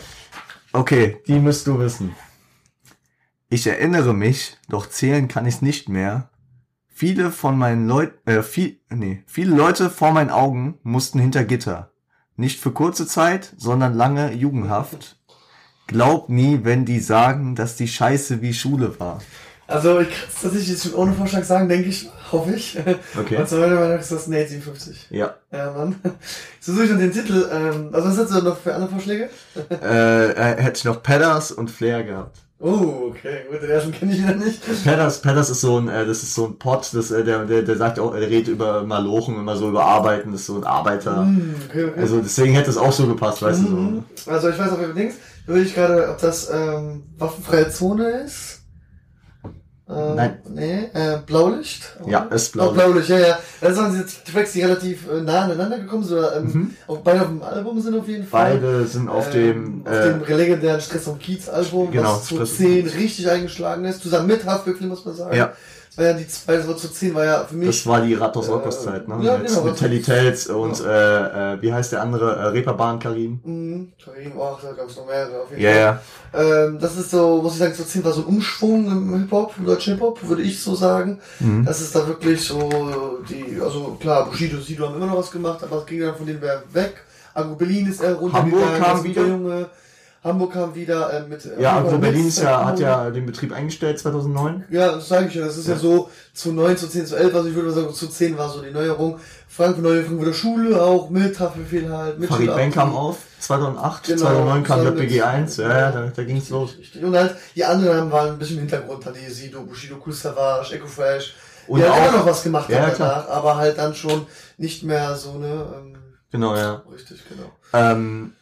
A: Okay, die müsst du wissen. Ich erinnere mich, doch zählen kann ich nicht mehr. Viele von meinen Leuten, äh, viel, nee, viele Leute vor meinen Augen mussten hinter Gitter. Nicht für kurze Zeit, sondern lange Jugendhaft. Glaub nie, wenn die sagen, dass die Scheiße wie Schule war.
B: Also ich kann es tatsächlich jetzt schon ohne Vorschlag sagen, denke ich, hoffe ich. <laughs>
A: Okay.
B: Und zu meiner Meinung ist das Nate 57.
A: Ja.
B: Ja, Mann. So suche ich dann den Titel. Ähm, also was hast du noch für andere Vorschläge?
A: Äh, äh, hätte ich noch Pedders und Flair gehabt.
B: Oh, okay, gut, den ersten kenne ich wieder nicht.
A: Pedders, Pedders ist so ein, äh, das ist so ein Pot, das, äh, der, der, der sagt auch, er redet über Malochen, immer so über Arbeiten, das ist so ein Arbeiter.
B: Hm, okay, okay.
A: Also deswegen hätte es auch so gepasst, weißt du
B: Mhm.
A: so.
B: Also ich weiß auf jeden Fall will ich gerade, ob das ähm, waffenfreie Zone ist. Ähm,
A: Nein.
B: Nee, äh, Blaulicht.
A: Ja, ist
B: Blau
A: Blaulicht.
B: Blaulicht, ja, ja. Das waren diese Tracks, die relativ äh, nah aneinander gekommen sind, oder ähm,
A: Mhm.
B: auch beide auf dem Album sind auf jeden Fall.
A: Beide sind auf
B: Ähm,
A: dem,
B: auf
A: äh,
B: dem legendären Stress am Kiez Album,
A: Genau,
B: was zu
A: Stress am
B: 10 richtig eingeschlagen ist, zusammen mit Haftbefehl, muss man sagen.
A: Ja.
B: Das war ja die zwei, das war zu 10 war ja für mich.
A: das war die Ratos
B: Äh,
A: Rockers Zeit, ne?
B: ja,
A: mit,
B: genau,
A: mit Telly Tales und, äh, äh, wie heißt der andere, äh, Reeperbahn Karim.
B: Mhm, Karim auch, da gab es noch mehrere auf jeden
A: Ja,
B: Fall.
A: ja.
B: Ähm, das ist so, muss ich sagen, zu 10 war so ein Umschwung im Hip-Hop, im deutschen Hip-Hop, würde ich so sagen.
A: Mhm.
B: Das ist da wirklich so, die, also klar, Bushido, Sido haben immer noch was gemacht, aber es ging dann von denen weg. Agro Berlin ist er runtergegangen.
A: Hamburg kam wieder.
B: Junge. Hamburg kam wieder äh, mit.
A: Ja,
B: Hamburg
A: also Berlin ist ja, hat ja den Betrieb eingestellt 2009.
B: Ja, das sage ich ja. Das ist ja,
A: Ja.
B: so zu 9, zu 10, zu 11, also ich würde mal sagen, zu 10 war so die Neuerung. Frankfurt, neue Frankfurter Schule auch, mit Haftbefehl halt, mit
A: Farid. Bang kam auf, 2008,
B: Genau,
A: 2009 kam
B: zusammen
A: JPG
B: mit-
A: 1, ja, ja, da, da ging's los.
B: Richtig. Und halt, die anderen waren ein bisschen im Hintergrund, halt die Sido, Bushido, Cool Savage, Echo Fresh.
A: Und
B: halt
A: auch-
B: immer noch was gemacht
A: Ja,
B: haben
A: ja,
B: danach, aber halt dann schon nicht mehr so, ne, ähm,
A: Genau, ja.
B: richtig, genau.
A: Ähm,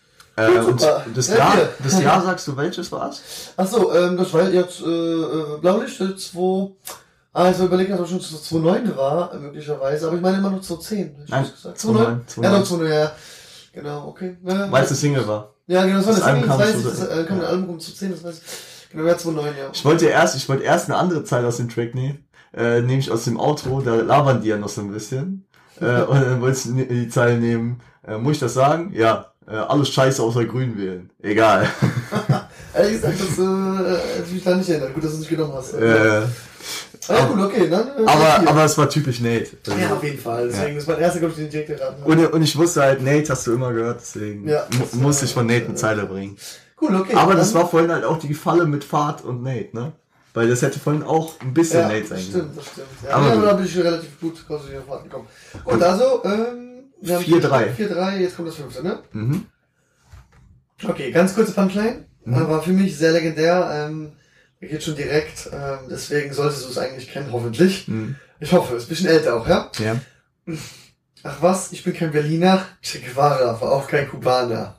A: äh, und das
B: Ja,
A: Jahr, das Jahr sagst du, welches war's?
B: Achso, ähm, das war jetzt, äh, äh Blaulicht, äh, 2, ah, jetzt überlegt, dass es schon 2,9 war, möglicherweise, aber ich meine immer noch 2,10. hätte ich
A: Nein,
B: fast gesagt.
A: 2,9,
B: 2,9? Ja, doch, 2,9, ja. Genau, okay. Ja,
A: Weil es eine Single war.
B: Ja, genau, das war
A: Album
B: Album, das weiß ich, das äh, kam
A: ja.
B: ein Album kommt zu 10, das weiß ich. Genau, ja, 2,9, ja.
A: Ich wollte erst, ich wollte erst eine andere Zeit aus dem Track nehmen, äh, nämlich aus dem Outro, da labern die ja noch so ein bisschen. Äh, <laughs> und dann wollte ich die Zeile nehmen, äh, muss ich das sagen? Ja, äh, alles scheiße außer Grün wählen. Egal. <laughs>
B: Ehrlich gesagt, das, äh, hätte ich mich da nicht erinnert. Gut, dass du es nicht genommen hast.
A: äh,
B: ja, gut, okay, dann. Äh,
A: aber, aber es war typisch Nate. Also,
B: ja, auf jeden Fall. Deswegen ist mein erster, glaube ich, den direkt geraten.
A: und, und ich wusste halt, Nate hast du immer gehört, deswegen
B: Ja,
A: mu musste ich von Nate eine Zeile bringen.
B: Cool, okay.
A: Aber das war vorhin halt auch die Falle mit Fahrt und Nate, ne? Weil das hätte vorhin auch ein bisschen
B: ja,
A: Nate sein können.
B: stimmt, das stimmt. Ja,
A: Aber gut.
B: da bin ich relativ gut konzentriert auf gekommen. Gut, also, ähm,
A: 4-3.
B: 4-3, jetzt kommt das fünfte, ne?
A: Mhm.
B: Okay, ganz kurze Punchline,
A: Mhm.
B: aber für mich sehr legendär. Ähm, er geht schon direkt, ähm, deswegen solltest du es eigentlich kennen, hoffentlich.
A: Mhm.
B: Ich hoffe, ist ein bisschen älter auch, ja?
A: Ja.
B: Ach was, ich bin kein Berliner, Che Guevara war auch kein Kubaner.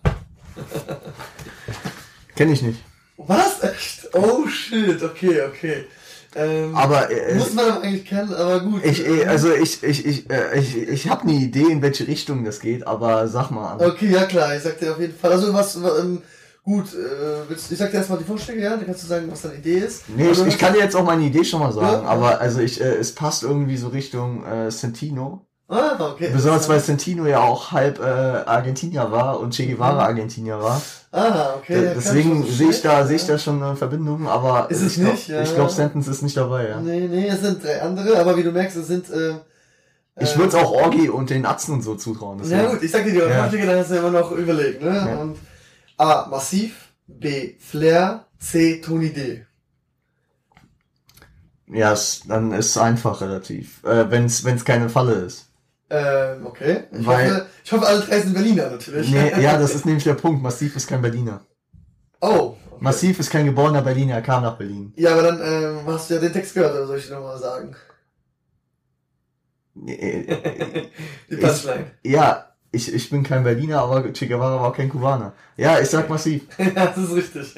A: Kenne ich nicht.
B: Was? Echt? Oh shit, okay, okay. Ähm,
A: Aber äh,
B: muss man doch eigentlich kennen, aber gut.
A: ich, äh, also ich, ich, ich, äh, ich, ich habe eine Idee, in welche Richtung das geht, aber sag mal.
B: Okay, ja klar, ich sag dir auf jeden Fall. Also was, ähm, gut, äh, ich sag dir erstmal die Vorschläge, ja? Dann kannst du sagen, was deine Idee ist.
A: Nee, ich,
B: Also,
A: ich kann dir jetzt auch meine Idee schon mal sagen,
B: Ja.
A: aber also ich, äh, es passt irgendwie so Richtung äh, Sentino.
B: Ah, okay.
A: Besonders weil Sentino ja auch halb äh, Argentinier war und Che Guevara Argentinier war.
B: Ah, okay.
A: Da-
B: ja,
A: Deswegen sehe ich da,
B: schlecht,
A: sehe ich
B: ja.
A: da schon eine Verbindung, aber
B: Ist es
A: ich glaub,
B: nicht, ja.
A: ich glaube Sentence ist nicht dabei, ja.
B: Nee, nee, es sind drei andere, aber wie du merkst, es sind, äh,
A: Ich
B: äh,
A: würde es auch Orgi und den Atzen und so zutrauen.
B: Ja gut, ich sag dir die
A: Ja.
B: Vorschläge, dann hast du ja immer noch überlegt, ne?
A: Ja.
B: Und A, Massiv, B, Flair, C, Tony D.
A: Ja, es, dann ist es einfach relativ. Äh, wenn es keine Falle ist.
B: Ähm, okay. Ich,
A: Weil-
B: hoffe, ich hoffe, alle drei sind Berliner natürlich.
A: Nee, <laughs> ja, das ist nämlich der Punkt. Massiv ist kein Berliner.
B: Oh. Okay.
A: Massiv ist kein geborener Berliner, er kam nach Berlin.
B: Ja, aber dann ähm, hast du ja den Text gehört, oder soll ich dir nochmal sagen?
A: Äh, <laughs>
B: Die Punchline.
A: Ja, ich, ich bin kein Berliner, aber Che Guevara war auch kein Kubaner. Ja, ich sag massiv. <laughs>
B: ja, das ist richtig.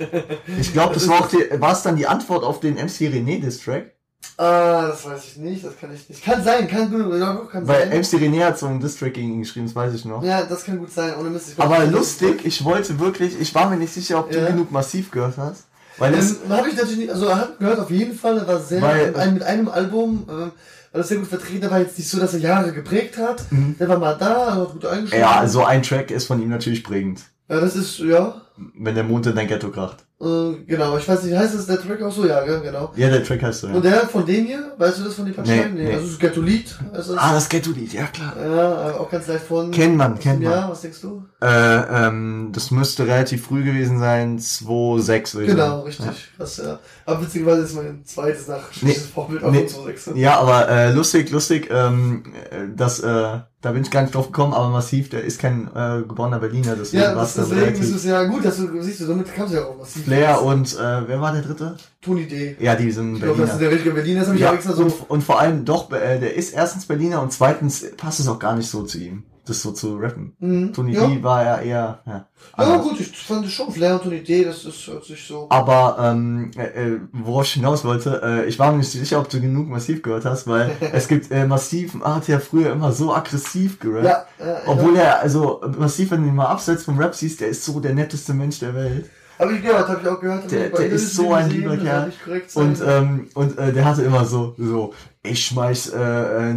A: Ich glaube, das war auch die, war es dann die Antwort auf den MC René Distrack?
B: Ah, das weiß ich nicht, das kann ich nicht. Kann sein, kann gut, ja, kann
A: Weil
B: sein.
A: MC René hat so einen Distrack gegen ihn geschrieben, das weiß ich noch.
B: Ja, das kann gut sein, ohne Mist. ich-
A: Aber lustig, ich wollte wirklich, ich war mir nicht sicher, ob du
B: Ja.
A: genug massiv gehört hast. Weil es,
B: Ähm, habe ich natürlich nicht, also er hat gehört auf jeden Fall, er war sehr
A: Weil-
B: mit einem, mit einem Album, äh, war das sehr gut vertreten, er war jetzt nicht so, dass er Jahre geprägt hat.
A: Mhm.
B: Der war mal da, er hat gut eingeschlagen.
A: ja, so ein Track ist von ihm natürlich prägend.
B: Ja, das ist, ja.
A: wenn der Mond in dein Ghetto kracht.
B: Äh, genau, ich weiß nicht, heißt das der Track auch so? Ja, genau.
A: Ja, der Track heißt so, ja.
B: Und der von dem hier, weißt du das von den Punchline?
A: Nee, nee.
B: Also das Ghetto-Lied. Also
A: Ah, das Ghetto-Lied, ja klar.
B: ja, äh, auch ganz leicht von...
A: Kennt man, kennt man.
B: Jahr, was denkst du?
A: Äh, ähm, das müsste relativ früh gewesen sein, 2,6 würde ich
B: Genau,
A: sagen.
B: richtig. Das, ja. Aber witzigerweise ist mein zweites nach schlechtes Vorbild auch
A: nee.
B: von 2.6.
A: Ja, aber äh, lustig, lustig, ähm, äh, das, äh, da bin ich gar nicht drauf gekommen, aber massiv, der ist kein äh, geborener Berliner, deswegen
B: Ja,
A: war's
B: das,
A: dann
B: deswegen ist es ja gut, dass du, siehst du, damit kannst du ja auch massiv.
A: Flair und äh, wer war der dritte?
B: Toni D.
A: Ja, die sind
B: Ich glaube, das
A: Berliner.
B: ist der richtige Berliner, das habe ich
A: Ja,
B: auch extra so...
A: und, und vor allem doch, äh, der ist erstens Berliner und zweitens passt es auch gar nicht so zu ihm, das so zu rappen.
B: Mhm.
A: Tony
B: ja.
A: D war ja eher, ja.
B: Ja,
A: anders.
B: gut, ich fand es schon Flair und Toni D, das ist, hört sich so...
A: Aber ähm, äh, äh, worauf ich hinaus wollte, äh, ich war mir nicht sicher, ob du genug Massiv gehört hast, weil <laughs> es gibt äh, Massiv hat ja früher immer so aggressiv gerappt.
B: Ja, äh,
A: Obwohl er, also Massiv, wenn du ihn mal abseits vom Rap siehst, der ist so der netteste Mensch der Welt.
B: Hab ich gehört, hab ich auch gehört.
A: Der- der ist so ein lieber Kerl. Und, ähm, und äh, der hatte immer so, so, ich schmeiß äh, äh,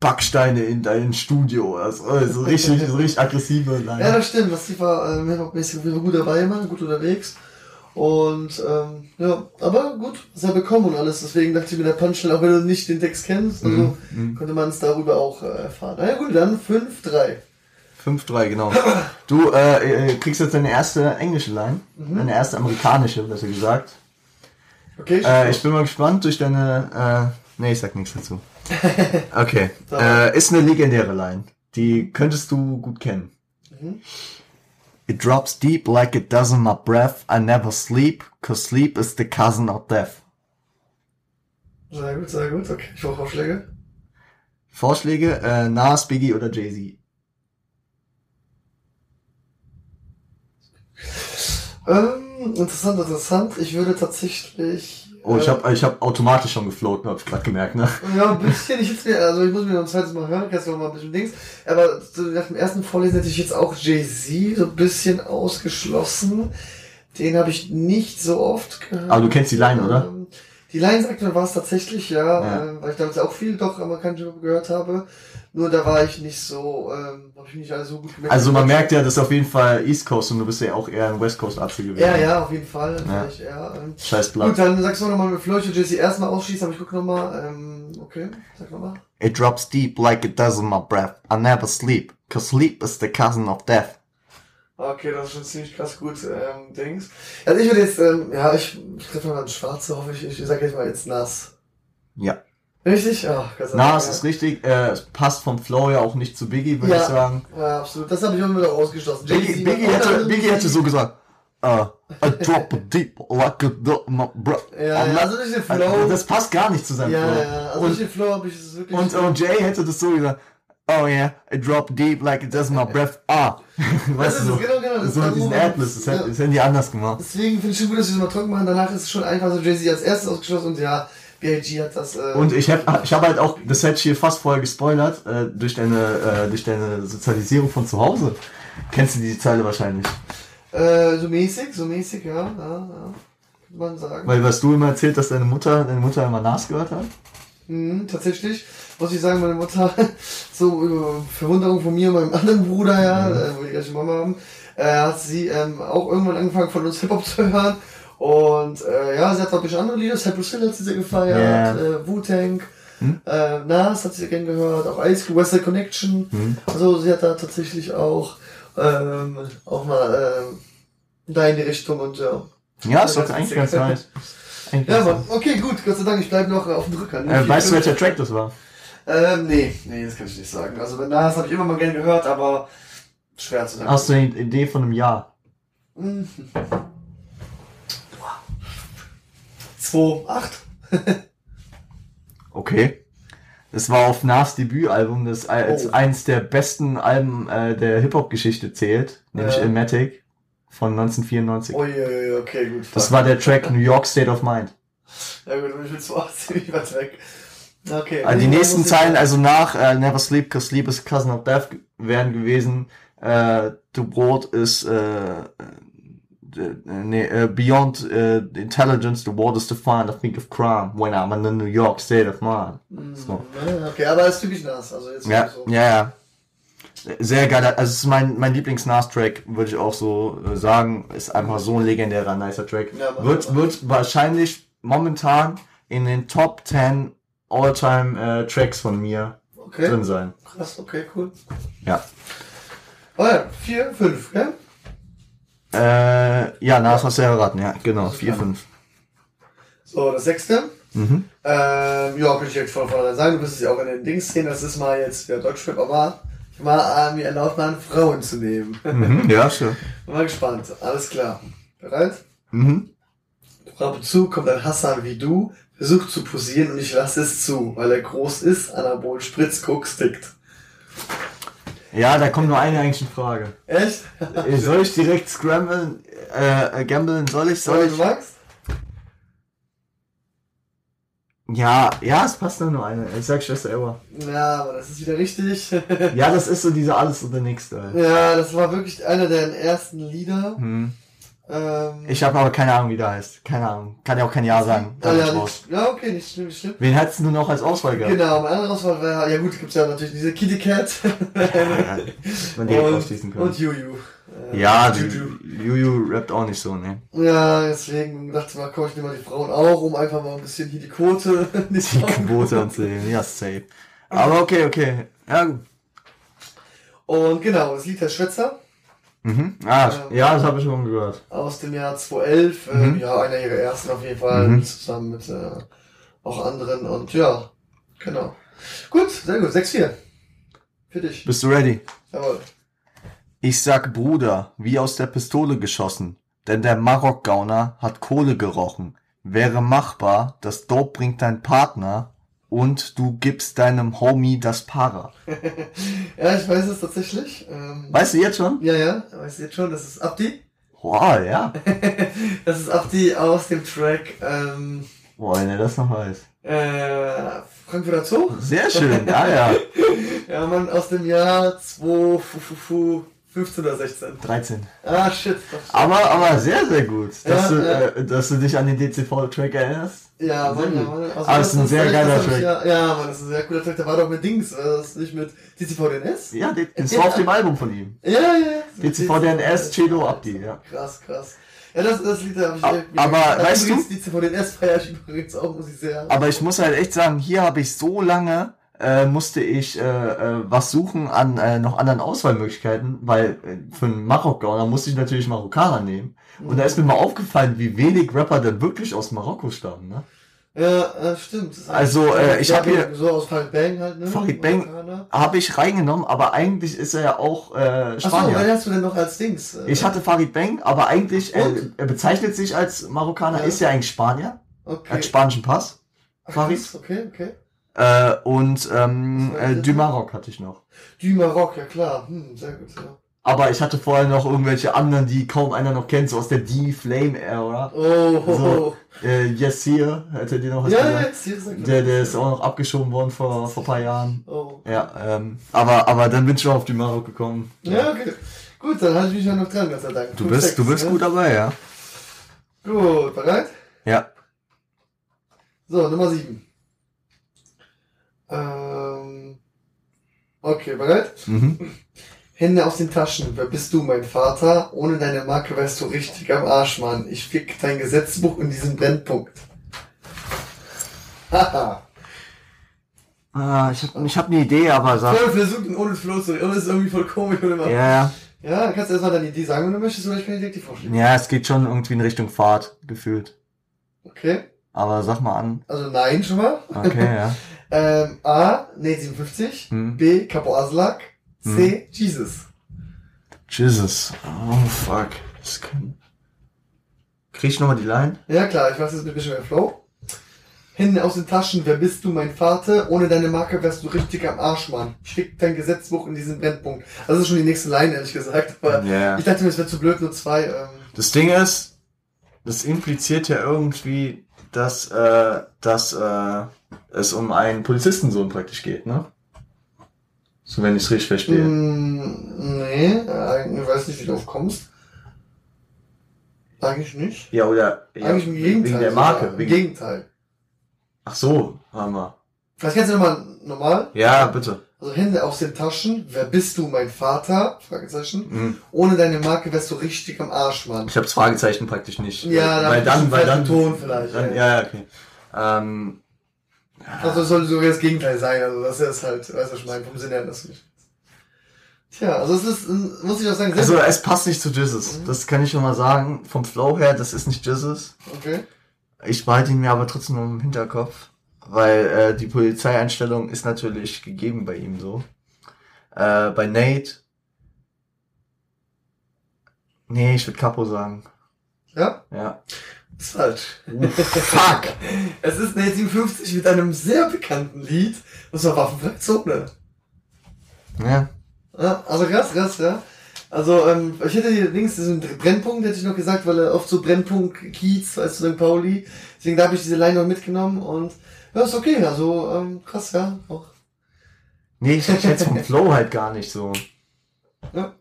A: Backsteine in dein Studio. Also, so richtig, so richtig aggressive
B: Ja,
A: Line.
B: das stimmt, was die war äh, Fall gut dabei immer, gut unterwegs. Und ähm, ja, aber gut, was er bekommen und alles. Deswegen dachte ich mir, der Punchline, auch wenn du nicht den Text kennst, also
A: Mhm, mhm.
B: konnte man es darüber auch äh, erfahren. Na ja gut, dann 5-3.
A: 5-3, genau. Du äh, äh, kriegst jetzt deine erste englische Line, deine erste amerikanische, besser gesagt.
B: Okay,
A: Äh, ich bin mal gespannt durch deine. Äh, nee, ich sag nichts dazu. <laughs> Okay. Äh, ist eine legendäre Line. Die könntest du gut kennen.
B: Mhm.
A: It drops deep like it does in my breath. I never sleep, cause sleep is the cousin of death.
B: sehr gut, sehr gut. Okay, ich brauche Vorschläge.
A: Vorschläge, äh, Nas, Biggie oder Jay-Z?
B: Ähm, interessant, interessant. Ich würde tatsächlich.
A: Oh, ich
B: äh,
A: hab, ich hab automatisch schon gefloten, hab ich gerade gemerkt, ne?
B: Ja, ein bisschen. Ich jetzt also ich muss mir noch ein zweites Mal hören, kannst du noch mal ein bisschen Dings. Aber nach dem ersten Vorlesen hätte ich jetzt auch Jay-Z so ein bisschen ausgeschlossen. Den habe ich nicht so oft gehört.
A: Aber du kennst die Line, oder?
B: Die sagt mir war es tatsächlich, ja,
A: Ja.
B: ähm, weil ich damals auch viel doch amerikanische Hip-Hop gehört habe. Nur da war ich nicht so, ähm, habe ich nicht alles so gut gemerkt.
A: Also man merkt ja, das ist auf jeden Fall East Coast und du bist ja auch eher ein West Coast Arzt gewesen.
B: Ja, ja, auf jeden Fall.
A: Ja.
B: Vielleicht, ja. ähm,
A: Scheiß
B: Gut,
A: Blatt.
B: dann sagst du nochmal mit Floyd und Jay-Z erstmal ausschießen, aber ich gucke nochmal. Ähm, okay, sag nochmal.
A: It drops deep like it does in my breath. I never sleep, cause sleep is the cousin of death.
B: Okay, das ist schon ziemlich krass gut, ähm, Dings. Also ich würde jetzt, ähm, ja, ich, ich treffe mal einen Schwarze, hoffe ich, ich sage jetzt mal jetzt Nas.
A: Ja.
B: Richtig? Ja, Gott sei
A: Nas ist richtig, äh, es passt vom Flow ja auch nicht zu Biggie, würde
B: Ja.
A: ich sagen.
B: ja. absolut. Das habe ich auch immer noch ausgeschlossen.
A: Biggie, Biggie, hätte, Biggie hätte so gesagt, uh, I <laughs> drop deep like does in my breath.
B: Ja, ja, also durch den Flow.
A: Das passt gar nicht zu seinem
B: ja,
A: Flow.
B: ja, also durch den Flow habe ich es wirklich.
A: und, und Jay hätte das so gesagt, oh yeah, it drop deep like it does my breath. Ah. <laughs> weißt du,
B: es, genau, genau. das
A: so
B: ist
A: mit diesen Adlibs, das,
B: ja.
A: hätten- das hätten die anders gemacht.
B: Deswegen finde ich schon gut, dass wir das mal trocken machen. Danach ist es schon einfach so Jay-Z als erstes ausgeschlossen und ja, B.I.G. hat das. Äh,
A: Und ich hab, ich hab halt auch, das hätte ich hier fast vorher gespoilert, äh, durch deine, äh, durch deine Sozialisierung von zu Hause. Kennst du die Zeile wahrscheinlich?
B: Äh, so mäßig, so mäßig, ja, ja, ja. Kann man sagen.
A: Weil was du immer erzählt, dass deine Mutter, deine Mutter immer Nas gehört hat?
B: Mhm, tatsächlich, muss ich sagen, meine Mutter, <laughs> so über Verwunderung von mir und meinem anderen Bruder, ja,
A: Mhm.
B: äh, wo die gleiche Mama haben, äh, hat sie ähm, auch irgendwann angefangen von uns Hip-Hop zu hören. Und äh, ja, sie hat auch ein bisschen andere Lieder, Cypress Hill hat sie sehr gefeiert,
A: Ja.
B: äh, Wu-Tang,
A: Hm?
B: äh, Nas hat sie sehr gern gehört, auch Ice Cube, West Side Connection.
A: Hm?
B: Also sie hat da tatsächlich auch, ähm, auch mal ähm, da in die Richtung und ja.
A: Ja, ist doch eigentlich ganz nice.
B: Ja, Mann. Okay, gut, Gott sei Dank, ich bleibe noch auf dem Drücker.
A: Äh, weißt du, welcher Track das war?
B: Ähm, nee, nee, das kann ich nicht sagen. Also bei Nas habe ich immer mal gern gehört, aber schwer zu sagen.
A: Hast du eine Idee von einem Jahr?
B: Mhm. 2, 8.
A: Okay. Es war auf Nas Debütalbum, das als
B: Oh.
A: eins der besten Alben äh, der Hip-Hop-Geschichte zählt, nämlich
B: Ja.
A: Ilmatic von 1994.
B: Ui, okay, gut.
A: Das war der Track New York State of Mind.
B: Ja gut, ich bin 2, 8 ziemlich weit weg. Okay.
A: Also die nächsten Zeilen, also nach äh, Never Sleep, cause Sleep is cousin of death, wären gewesen, äh, du Brot ist, äh, äh, nee, äh, beyond äh, intelligence, the world is defined, I think of crime, when I'm in the New York State of mind.
B: Mhm,
A: So.
B: Okay, aber ist typisch Nas. Also jetzt
A: Ja,
B: so.
A: ja, ja. Sehr geil. Also es ist mein, mein Lieblings-Nas-Track, würde ich auch so äh, sagen. Ist einfach so ein legendärer, nicer Track.
B: Ja,
A: wird, wird wahrscheinlich momentan in den Top 10 All-Time äh, Tracks von mir
B: Okay.
A: drin sein.
B: Krass, okay, cool.
A: Ja.
B: Oh ja, vier, fünf, gell?
A: Äh, ja, Nas hast du ja erraten, ja, genau.
B: Das ist
A: 4,
B: klar.
A: 5.
B: So, das sechste.
A: Mhm.
B: Ähm, ja, kann ich direkt von vornherein sagen, du wirst es ja auch in den Dings sehen, das ist mal jetzt der Deutschrap, aber mal äh, mir erlaubt, mal Frauen zu nehmen.
A: Mhm. Ja, sure.
B: Bin <laughs> mal gespannt. Alles klar. Bereit?
A: Mhm.
B: Ab und zu kommt ein Hassan wie du, versucht zu posieren und ich lasse es zu, weil er groß ist, Anabol spritzt, Koks tickt.
A: Ja, da kommt nur eine eigentliche Frage.
B: Echt?
A: Soll ich direkt scramblen, äh, äh, gamblen? Soll ich? Soll
B: Soll
A: ich?
B: du magst?
A: Ja, ja, es passt nur nur eine. Ich sag Schwester Ewa.
B: Ja, aber das ist wieder richtig. <laughs>
A: Ja, das ist so diese alles oder nichts. Ey.
B: ja, das war wirklich einer der ersten Lieder.
A: Hm.
B: Ähm,
A: Ich habe aber keine Ahnung, wie der heißt. Keine Ahnung. Kann ja auch kein Ja sagen.
B: ah, ja, nicht, ja, okay, nicht schlimm, nicht schlimm.
A: Wen hättest du noch als Auswahl gehabt?
B: Genau, mein anderer Auswahl wäre, ja gut, gibt's ja natürlich diese Kitty Cat.
A: Ja, man direkt <laughs>
B: und,
A: ausschließen können.
B: und Juju. Äh,
A: ja, die,
B: Juju.
A: Juju rappt auch nicht so, ne?
B: Ja, deswegen dachte ich mal, komm, ich nehme mal die Frauen auch, um einfach mal ein bisschen hier die Quote. <laughs>
A: Die Quote und so. Ja, safe. Aber okay, okay. Ja, gut.
B: Und genau, das Lied heißt Schwätzer
A: Mhm. Ah,
B: Ähm,
A: ja, das habe ich schon gehört.
B: aus dem Jahr 2011.
A: Mhm.
B: Ähm, ja, einer ihrer ersten auf jeden Fall,
A: Mhm.
B: zusammen mit äh, auch anderen. Und ja, genau. Gut, sehr gut. 6-4. Für dich.
A: Bist du ready?
B: Jawohl.
A: Ich sag Bruder, wie aus der Pistole geschossen. Denn der Marokgauner hat Kohle gerochen. Wäre machbar, das Dope bringt dein Partner und du gibst deinem Homie das Para. <laughs>
B: Ja, ich weiß es tatsächlich. Ähm,
A: Weißt du jetzt schon?
B: ja, ja, weiß jetzt schon, das ist Abdi.
A: Boah, ja. <laughs>
B: das ist Abdi aus dem Track ähm,
A: Boah, wenn er das noch weiß.
B: äh, Frankfurter Zoo.
A: Sehr schön, ah ja. <laughs>
B: Ja, Mann, aus dem Jahr 2015 oder 16.
A: 13.
B: Ah, shit.
A: Aber, aber sehr, sehr gut, dass,
B: Ja,
A: du,
B: ja.
A: Äh, dass du dich an den DCV-Track erinnerst.
B: Ja, Mann, ja. Mann. Also,
A: Aber es ist ein
B: das
A: sehr
B: das
A: geiler Track.
B: Ja, ja, Mann, das ist ein sehr cooler Track. Der war doch mit Dings, war das nicht mit DCVDNS?
A: Ja, das war auf dem Album von ihm.
B: Ja, ja, ja.
A: DCVDNS, Cedo Abdi, ja.
B: Krass, krass. Ja, das, das Lied habe ich
A: aber
B: Also
A: weißt du-
B: DCVDNS feier ich <laughs> übrigens auch, muss ich sehr.
A: Aber ich muss halt echt sagen, hier habe ich so lange äh, musste ich äh, äh, was suchen an äh, noch anderen Auswahlmöglichkeiten, weil äh, für einen Marokkaner musste ich natürlich Marokkaner nehmen. Und da ist mir mal aufgefallen, wie wenig Rapper denn wirklich aus Marokko stammen. Ne?
B: Ja, äh, stimmt. Ist
A: Also, äh, ich
B: Ja,
A: hab hier-
B: So aus Farid Bang halt, ne?
A: Farid Bang. Habe ich reingenommen, aber eigentlich ist er ja auch äh,
B: Achso,
A: Spanier.
B: wen hast du denn noch als Dings? Äh,
A: ich hatte Farid Bang, aber eigentlich, äh,
B: Und?
A: er bezeichnet sich als Marokkaner,
B: Ja.
A: ist ja eigentlich Spanier,
B: okay.
A: hat spanischen Pass. Farid.
B: Okay, okay.
A: Äh, und ähm, äh? Du Maroc hatte ich noch.
B: Du Maroc, ja klar. Hm, sehr gut, ja.
A: Aber ich hatte vorher noch irgendwelche anderen, die kaum einer noch kennt, so aus der D-Flame-Era.
B: Oh, ho,
A: So.
B: ho.
A: Äh, Yes Here, hätte dir noch was
B: Ja, ja,
A: gesagt?
B: jetzt hier sagt
A: Der, der ist auch noch abgeschoben worden vor, vor ein paar Jahren.
B: Oh.
A: Ja, ähm, aber, aber dann bin ich schon auf die Maroc gekommen.
B: Ja, okay. Gut, dann halte ich mich ja noch dran, Gott sei Dank.
A: Du bist,
B: sechs,
A: du bist
B: ne?
A: gut dabei, ja.
B: Gut, bereit?
A: Ja.
B: So, Nummer 7. Ähm. Okay, bereit?
A: Mhm. <laughs>
B: Hände aus den Taschen. Wer bist du, mein Vater? Ohne deine Marke wärst du richtig am Arsch, Mann. Ich fick dein Gesetzbuch in diesen Brennpunkt. Haha. <laughs>
A: Ah, ich hab, ich hab eine Idee, aber sag.
B: Voll versucht, ihn ohne Flow zu reden. Und das ist irgendwie voll komisch. Und immer.
A: Ja, ja.
B: ja, dann kannst du erstmal deine Idee sagen, wenn du möchtest, oder ich kann dir direkt die vorstellen.
A: Ja, es geht schon irgendwie in Richtung Fahrt, gefühlt.
B: Okay.
A: Aber sag mal an.
B: Also nein schon mal.
A: Okay, ja. <laughs>
B: Ähm, A, nee, 57.
A: Hm.
B: B, Capo Aslak. C, Jesus.
A: Jesus. Oh, fuck. Das kann... Krieg ich nochmal die Line?
B: Ja klar, ich weiß jetzt ein bisschen mehr Flow. Hände aus den Taschen, wer bist du, mein Vater? Ohne deine Marke wärst du richtig am Arsch, Mann. Schick dein Gesetzbuch in diesen Brennpunkt. Also das ist schon die nächste Line, ehrlich gesagt. Aber
A: Ja.
B: ich dachte mir, es wäre zu blöd, nur zwei. Ähm,
A: Das Ding ist, das impliziert ja irgendwie, dass, äh, dass äh, es um einen Polizistensohn praktisch geht, ne? So wenn ich es richtig verstehe.
B: mm, nee, äh, ich weiß nicht, wie du drauf kommst. Eigentlich nicht.
A: Ja, oder ja,
B: Eigentlich im Gegenteil.
A: wegen der. Marke.
B: Im
A: Wegen,
B: Gegenteil.
A: ach so, Hammer.
B: Vielleicht kennst du nochmal normal.
A: Ja, bitte.
B: Also Hände aus den Taschen. Wer bist du, mein Vater? Fragezeichen.
A: Mhm.
B: Ohne deine Marke wärst du richtig am Arsch, Mann.
A: Ich hab's Fragezeichen praktisch nicht.
B: Ja,
A: weil dann, weil dann,
B: Ton vielleicht,
A: Dann,
B: ja.
A: ja, ja, okay. Ähm,
B: Also das soll sogar das Gegenteil sein. Also das ist halt, weißt du, was ich meine, vom Sinne her das nicht. Tja, also es ist, muss ich auch sagen,
A: also es passt nicht zu Jesus. Das kann ich schon mal sagen. Vom Flow her, das ist nicht Jesus.
B: Okay.
A: Ich behalte ihn mir aber trotzdem im Hinterkopf, weil äh, die Polizeieinstellung ist natürlich gegeben bei ihm so. Äh, bei Nate. Nee, ich würde Capo sagen.
B: Ja,
A: Ja.
B: ist falsch.
A: Fuck!
B: Es ist eine 57 mit einem sehr bekannten Lied. Das war Waffenfreie Zone.
A: Ja.
B: Ja, also krass, krass, ja. Also, ähm, ich hätte hier links diesen Brennpunkt, hätte ich noch gesagt, weil er oft so Brennpunkt Kiez, weißt du, St. Pauli. Deswegen da habe ich diese Line noch mitgenommen und ja, ist okay. Also, ähm, krass, ja. Auch.
A: Nee, ich, hätte vom <laughs> Flow halt gar nicht so.
B: Ja.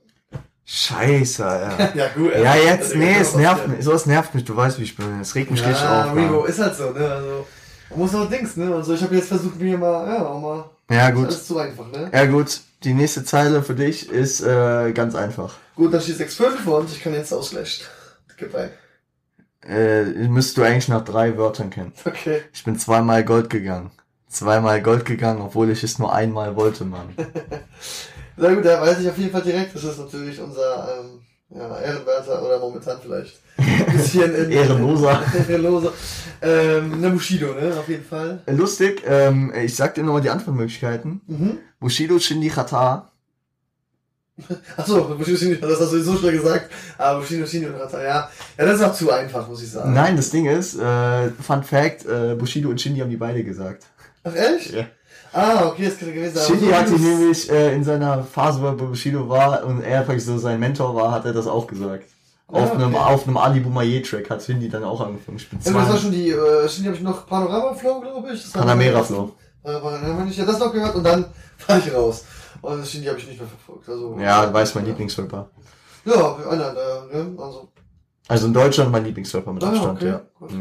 A: Scheiße, ja. <laughs>
B: ja, gut.
A: Ja, jetzt,
B: also,
A: nee, es nervt mich. Sowas nervt mich, du weißt, wie ich bin. Es regt mich richtig
B: Ja,
A: auf.
B: Revo,
A: Mann.
B: ist halt so, ne? Also, muss auch Dings, ne? Also, ich habe jetzt versucht, mir mal, ja, auch mal.
A: Ja,
B: Ist
A: gut.
B: alles zu einfach, ne?
A: Ja, gut. Die nächste Zeile für dich ist äh, ganz einfach.
B: Gut, dann steht 6-5 und ich kann jetzt ausgleichen. Gib ein.
A: Äh, müsstest du eigentlich nach drei Wörtern kennen.
B: Okay.
A: Ich bin zweimal Gold gegangen. Zweimal Gold gegangen, obwohl ich es nur einmal wollte, Mann. <laughs>
B: Sehr gut, da weiß ich auf jeden Fall direkt, das ist natürlich unser ähm, ja, Ehrenwerter oder momentan vielleicht ein bisschen <laughs> in,
A: Ehrenloser. <laughs>
B: Ehrenloser. Ähm, ne Bushido, ne? Auf jeden Fall.
A: Äh, Lustig, ähm, ich sag dir nochmal die Antwortmöglichkeiten.
B: Mhm.
A: Bushido Shindy Kata. <laughs>
B: Achso, Bushido das hast du so schnell gesagt. Aber Bushido Shindy und Rata, ja. Ja, das ist auch zu einfach, muss ich sagen.
A: Nein, das Ding ist, äh, Fun Fact, äh, Bushido und Shindy haben die beide gesagt.
B: Ach, ehrlich?
A: Ja.
B: Ah, okay, das könnte gewesen sein.
A: Shindy
B: Aber
A: hat
B: so
A: ihn
B: wie du's-
A: nämlich äh, in seiner Phase, wo er Bushido war und er praktisch so sein Mentor war, hat er das auch gesagt. Auf
B: Ah,
A: einem,
B: okay.
A: auf einem Ali Boumaier Track hat Shindy dann auch angefangen. Bin
B: Ja, das war schon die, äh, Shindy habe ich noch Panorama Flow, glaube ich. Das war
A: Panamera Flow.
B: Äh, ja, das noch gehört und dann <laughs> war ich raus. Und das Shindy habe ich nicht mehr verfolgt. Also,
A: Ja, du weißt mein Lieblingsrapper.
B: Ja, einer, äh, ne? Also,
A: Also in Deutschland mein Lieblingsrapper mit
B: Ah,
A: Abstand,
B: okay.
A: ja.
B: Gut.
A: ja.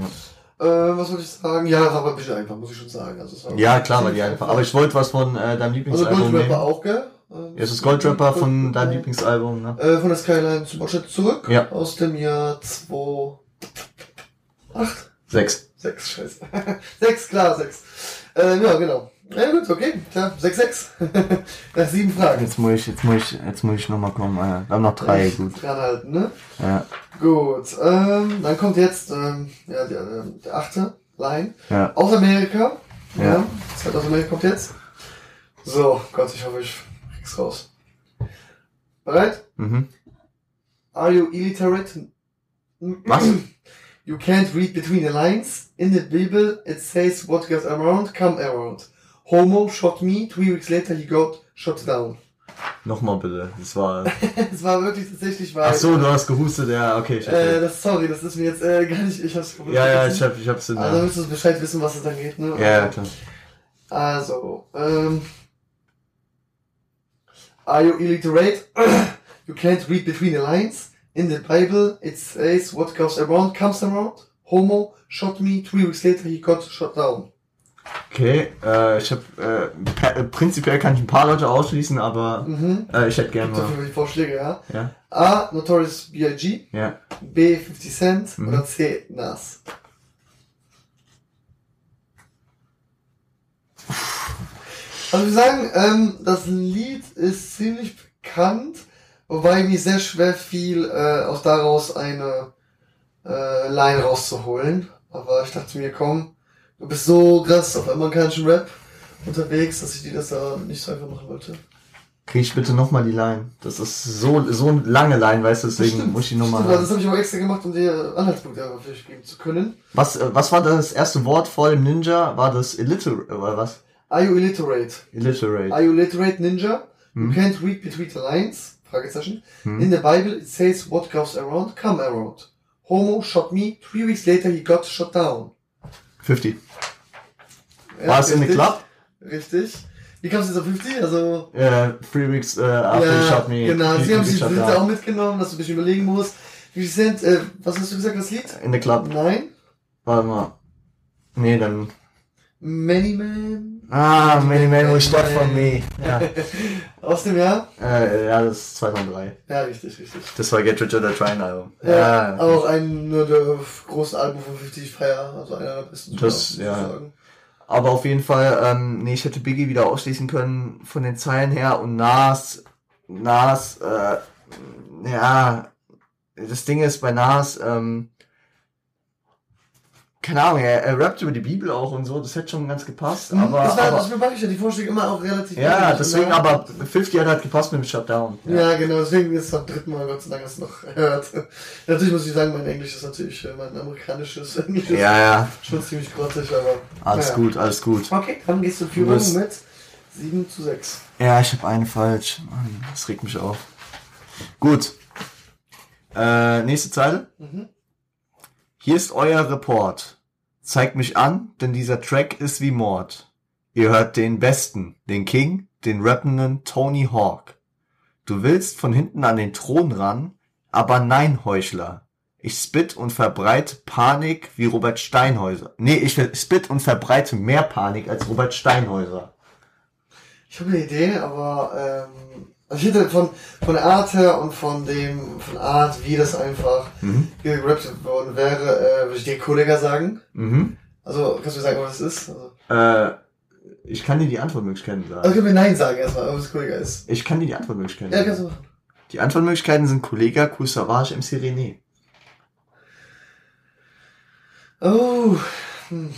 B: Äh, was wollte ich sagen? Ja, war aber ein bisschen einfach, muss ich schon sagen. Also,
A: Ja, klar, war die einfach. Aber ich wollte was von äh, deinem
B: Also
A: Lieblingsalbum
B: Goldrapper
A: nehmen.
B: auch, gell? Ähm,
A: Ja, es ist Goldrapper von deinem
B: Goldrapper.
A: Lieblingsalbum, ne?
B: Äh, von der Skyline zum Abschnitt zurück.
A: Ja.
B: Aus dem Jahr 2... 8?
A: Sechs.
B: 6, scheiße. <laughs> 6, klar, 6. Äh, ja, genau. Ja gut, okay, klar, 6, 6. Nach sieben Fragen.
A: Jetzt muss ich, jetzt muss ich, jetzt muss ich nochmal kommen. Äh, wir haben noch drei,
B: Echt
A: gut.
B: Dranhalten, ne?
A: Ja,
B: Gut, ähm, dann kommt jetzt ähm, ja, der, äh, der achte Line.
A: ja.
B: Aus Amerika. Ja.
A: Ja.
B: Zeit aus Amerika kommt jetzt. So, Gott, ich hoffe, ich krieg's raus. Bereit?
A: Mhm.
B: Are you illiterate?
A: Was?
B: You can't read between the lines. In the Bible, it says what goes around, come around. Homo shot me, three weeks later he got shot down.
A: Nochmal bitte. Das war. <laughs>
B: Es war wirklich tatsächlich, weil...
A: Ach so, du hast gehustet, ja, okay. Ich
B: Äh, das, sorry, das ist mir jetzt äh, gar nicht, ich hab's
A: ja, ja, ich hab, ich hab's in
B: Also müsstest du Bescheid wissen, was es dann geht, ne?
A: Ja, ja, klar.
B: Also, ähm, are you illiterate? <clears throat> you can't read between the lines. In the Bible, it says what goes around comes around. Homo shot me, three weeks later he got shot down.
A: Okay, äh, ich hab, äh, äh, prinzipiell kann ich ein paar Leute ausschließen, aber
B: Mhm.
A: äh, ich hätte gerne mal.
B: die Vorschläge, ja?
A: Ja,
B: A. Notorious B.I.G.
A: ja.
B: B. 50 Cent
A: Mhm.
B: oder C. Nas. Also wir sagen, ähm, das Lied ist ziemlich bekannt, wobei mir sehr schwer fiel, äh, aus daraus eine äh, Line rauszuholen. Aber ich dachte mir, komm, du bist so krass auf amerikanischen Rap unterwegs, dass ich dir das da nicht so einfach machen wollte.
A: Krieg ich bitte nochmal die Line. Das ist so, so eine lange Line, weißt du, deswegen
B: Stimmt,
A: muss ich die nochmal.
B: Das habe ich aber extra gemacht, um dir Anhaltspunkte dafür geben zu können.
A: Was, äh, was war das erste Wort vor dem Ninja? War das illiterate, oder was?
B: Are you illiterate?
A: Illiterate.
B: Are you literate ninja?
A: Hm.
B: You can't read between the lines? Fragezeichen.
A: Hm.
B: In the Bible it says what goes around, come around. Homo shot me, three weeks later he got shot down.
A: 50.
B: Ja,
A: War es in the club?
B: Richtig. Wie kamst du jetzt auf 50? Also,
A: Äh, three weeks äh, after he shot me.
B: genau. Sie haben sich
A: down.
B: auch mitgenommen, dass du ein bisschen überlegen musst. Wie sind, äh, was hast du gesagt, das Lied?
A: In the club.
B: Nein?
A: Warte mal. Nee, dann.
B: Many Man.
A: Ah, Many Man Will Stop For Me. Ja, <laughs>
B: Aus dem Jahr?
A: äh, ja das ist 2003.
B: Ja, richtig, richtig.
A: Das war Get Rich or Die Trying Album.
B: Ja, auch ein nur der großen Album von 50 Fire, also einer der besten.
A: Das,
B: ich
A: ja.
B: sagen.
A: Aber auf jeden Fall, ähm, nee, ich hätte Biggie wieder ausschließen können von den Zeilen her und Nas, Nas, äh, ja, das Ding ist bei Nas, ähm, keine Ahnung, er, er rappt über die Bibel auch und so, das hätte schon ganz gepasst, aber,
B: das war,
A: aber
B: das mag ich ja, die Vorschläge immer auch relativ
A: ja, deswegen,
B: ne?
A: aber 50 hat halt gepasst mit dem Shutdown.
B: Ja, genau, deswegen ist es beim dritten Mal Gott sei Dank das noch gehört. natürlich muss ich sagen, mein Englisch ist natürlich, äh, mein amerikanisches Englisch ist
A: Ja, ja,
B: schon ziemlich grottig, aber.
A: alles
B: naja.
A: gut, alles gut.
B: Okay, dann gehst du Führung
A: bist-
B: mit 7 zu 6.
A: Ja, ich habe einen falsch. Mann, das regt mich auf. Gut. Äh, nächste Zeile.
B: Mhm.
A: Hier ist euer Report. Zeigt mich an, denn dieser Track ist wie Mord. Ihr hört den Besten, den King, den rappenden Tony Hawk. Du willst von hinten an den Thron ran, aber nein, Heuchler. Ich spit und verbreite Panik wie Robert Steinhäuser. Nee, ich spit und verbreite mehr Panik als Robert Steinhäuser.
B: Ich habe eine Idee, aber ähm, also ich hätte von, von der Art her und von dem, von Art, wie das einfach
A: Mhm.
B: gerappt worden wäre, äh, würde ich dir Kollega sagen.
A: Mhm.
B: Also, kannst du mir sagen, was das ist? Also,
A: Äh, ich kann dir die Antwortmöglichkeiten sagen.
B: also können wir Nein sagen erstmal, ob es Kollega ist.
A: Ich kann dir die Antwortmöglichkeiten
B: Ja, kannst du
A: sagen.
B: machen.
A: Die Antwortmöglichkeiten sind Kollega, Cool Savage, MC René.
B: Oh. Hm.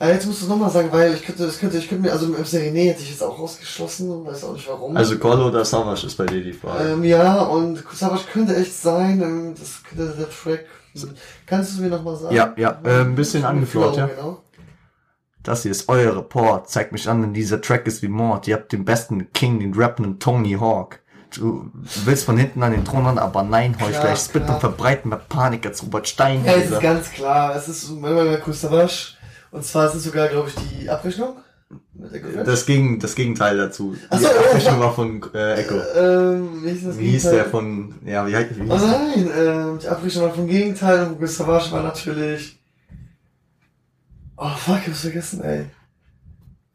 B: Äh, jetzt musst du es nochmal sagen, weil ich könnte, das könnte, ich könnte mir, also im Serené hätte ich jetzt auch ausgeschlossen, weiß auch nicht warum.
A: Also Golo oder Savage ist bei dir die Frage.
B: ähm, ja, und Savage könnte echt sein, ähm, das könnte der Track. Kannst du es mir nochmal sagen?
A: Ja, ja, äh, ein bisschen angeflaut, ja.
B: Genau.
A: Das hier ist euer Report. Zeigt mich an, denn dieser Track ist wie Mord. Ihr habt den besten King, den rappenden Tony Hawk. Du willst von hinten an den Thron ran, aber nein, Heuchler.
B: Klar,
A: Ich spit und verbreiten mehr Panik als Robert
B: Ja, es ist ganz klar, es ist manchmal Savage. Und zwar ist es sogar, glaube ich, die Abrechnung.
A: Das, Gegen, das Gegenteil dazu.
B: Ach
A: Die
B: so, oh,
A: Abrechnung
B: fuck.
A: war von äh, Echo.
B: Ähm, wie hieß das
A: Wie hieß der von, ja, wie, heißt- wie
B: Oh
A: hieß
B: nein, ähm, die Abrechnung war vom Gegenteil und Savage war natürlich. Oh fuck, ich hab's vergessen, ey.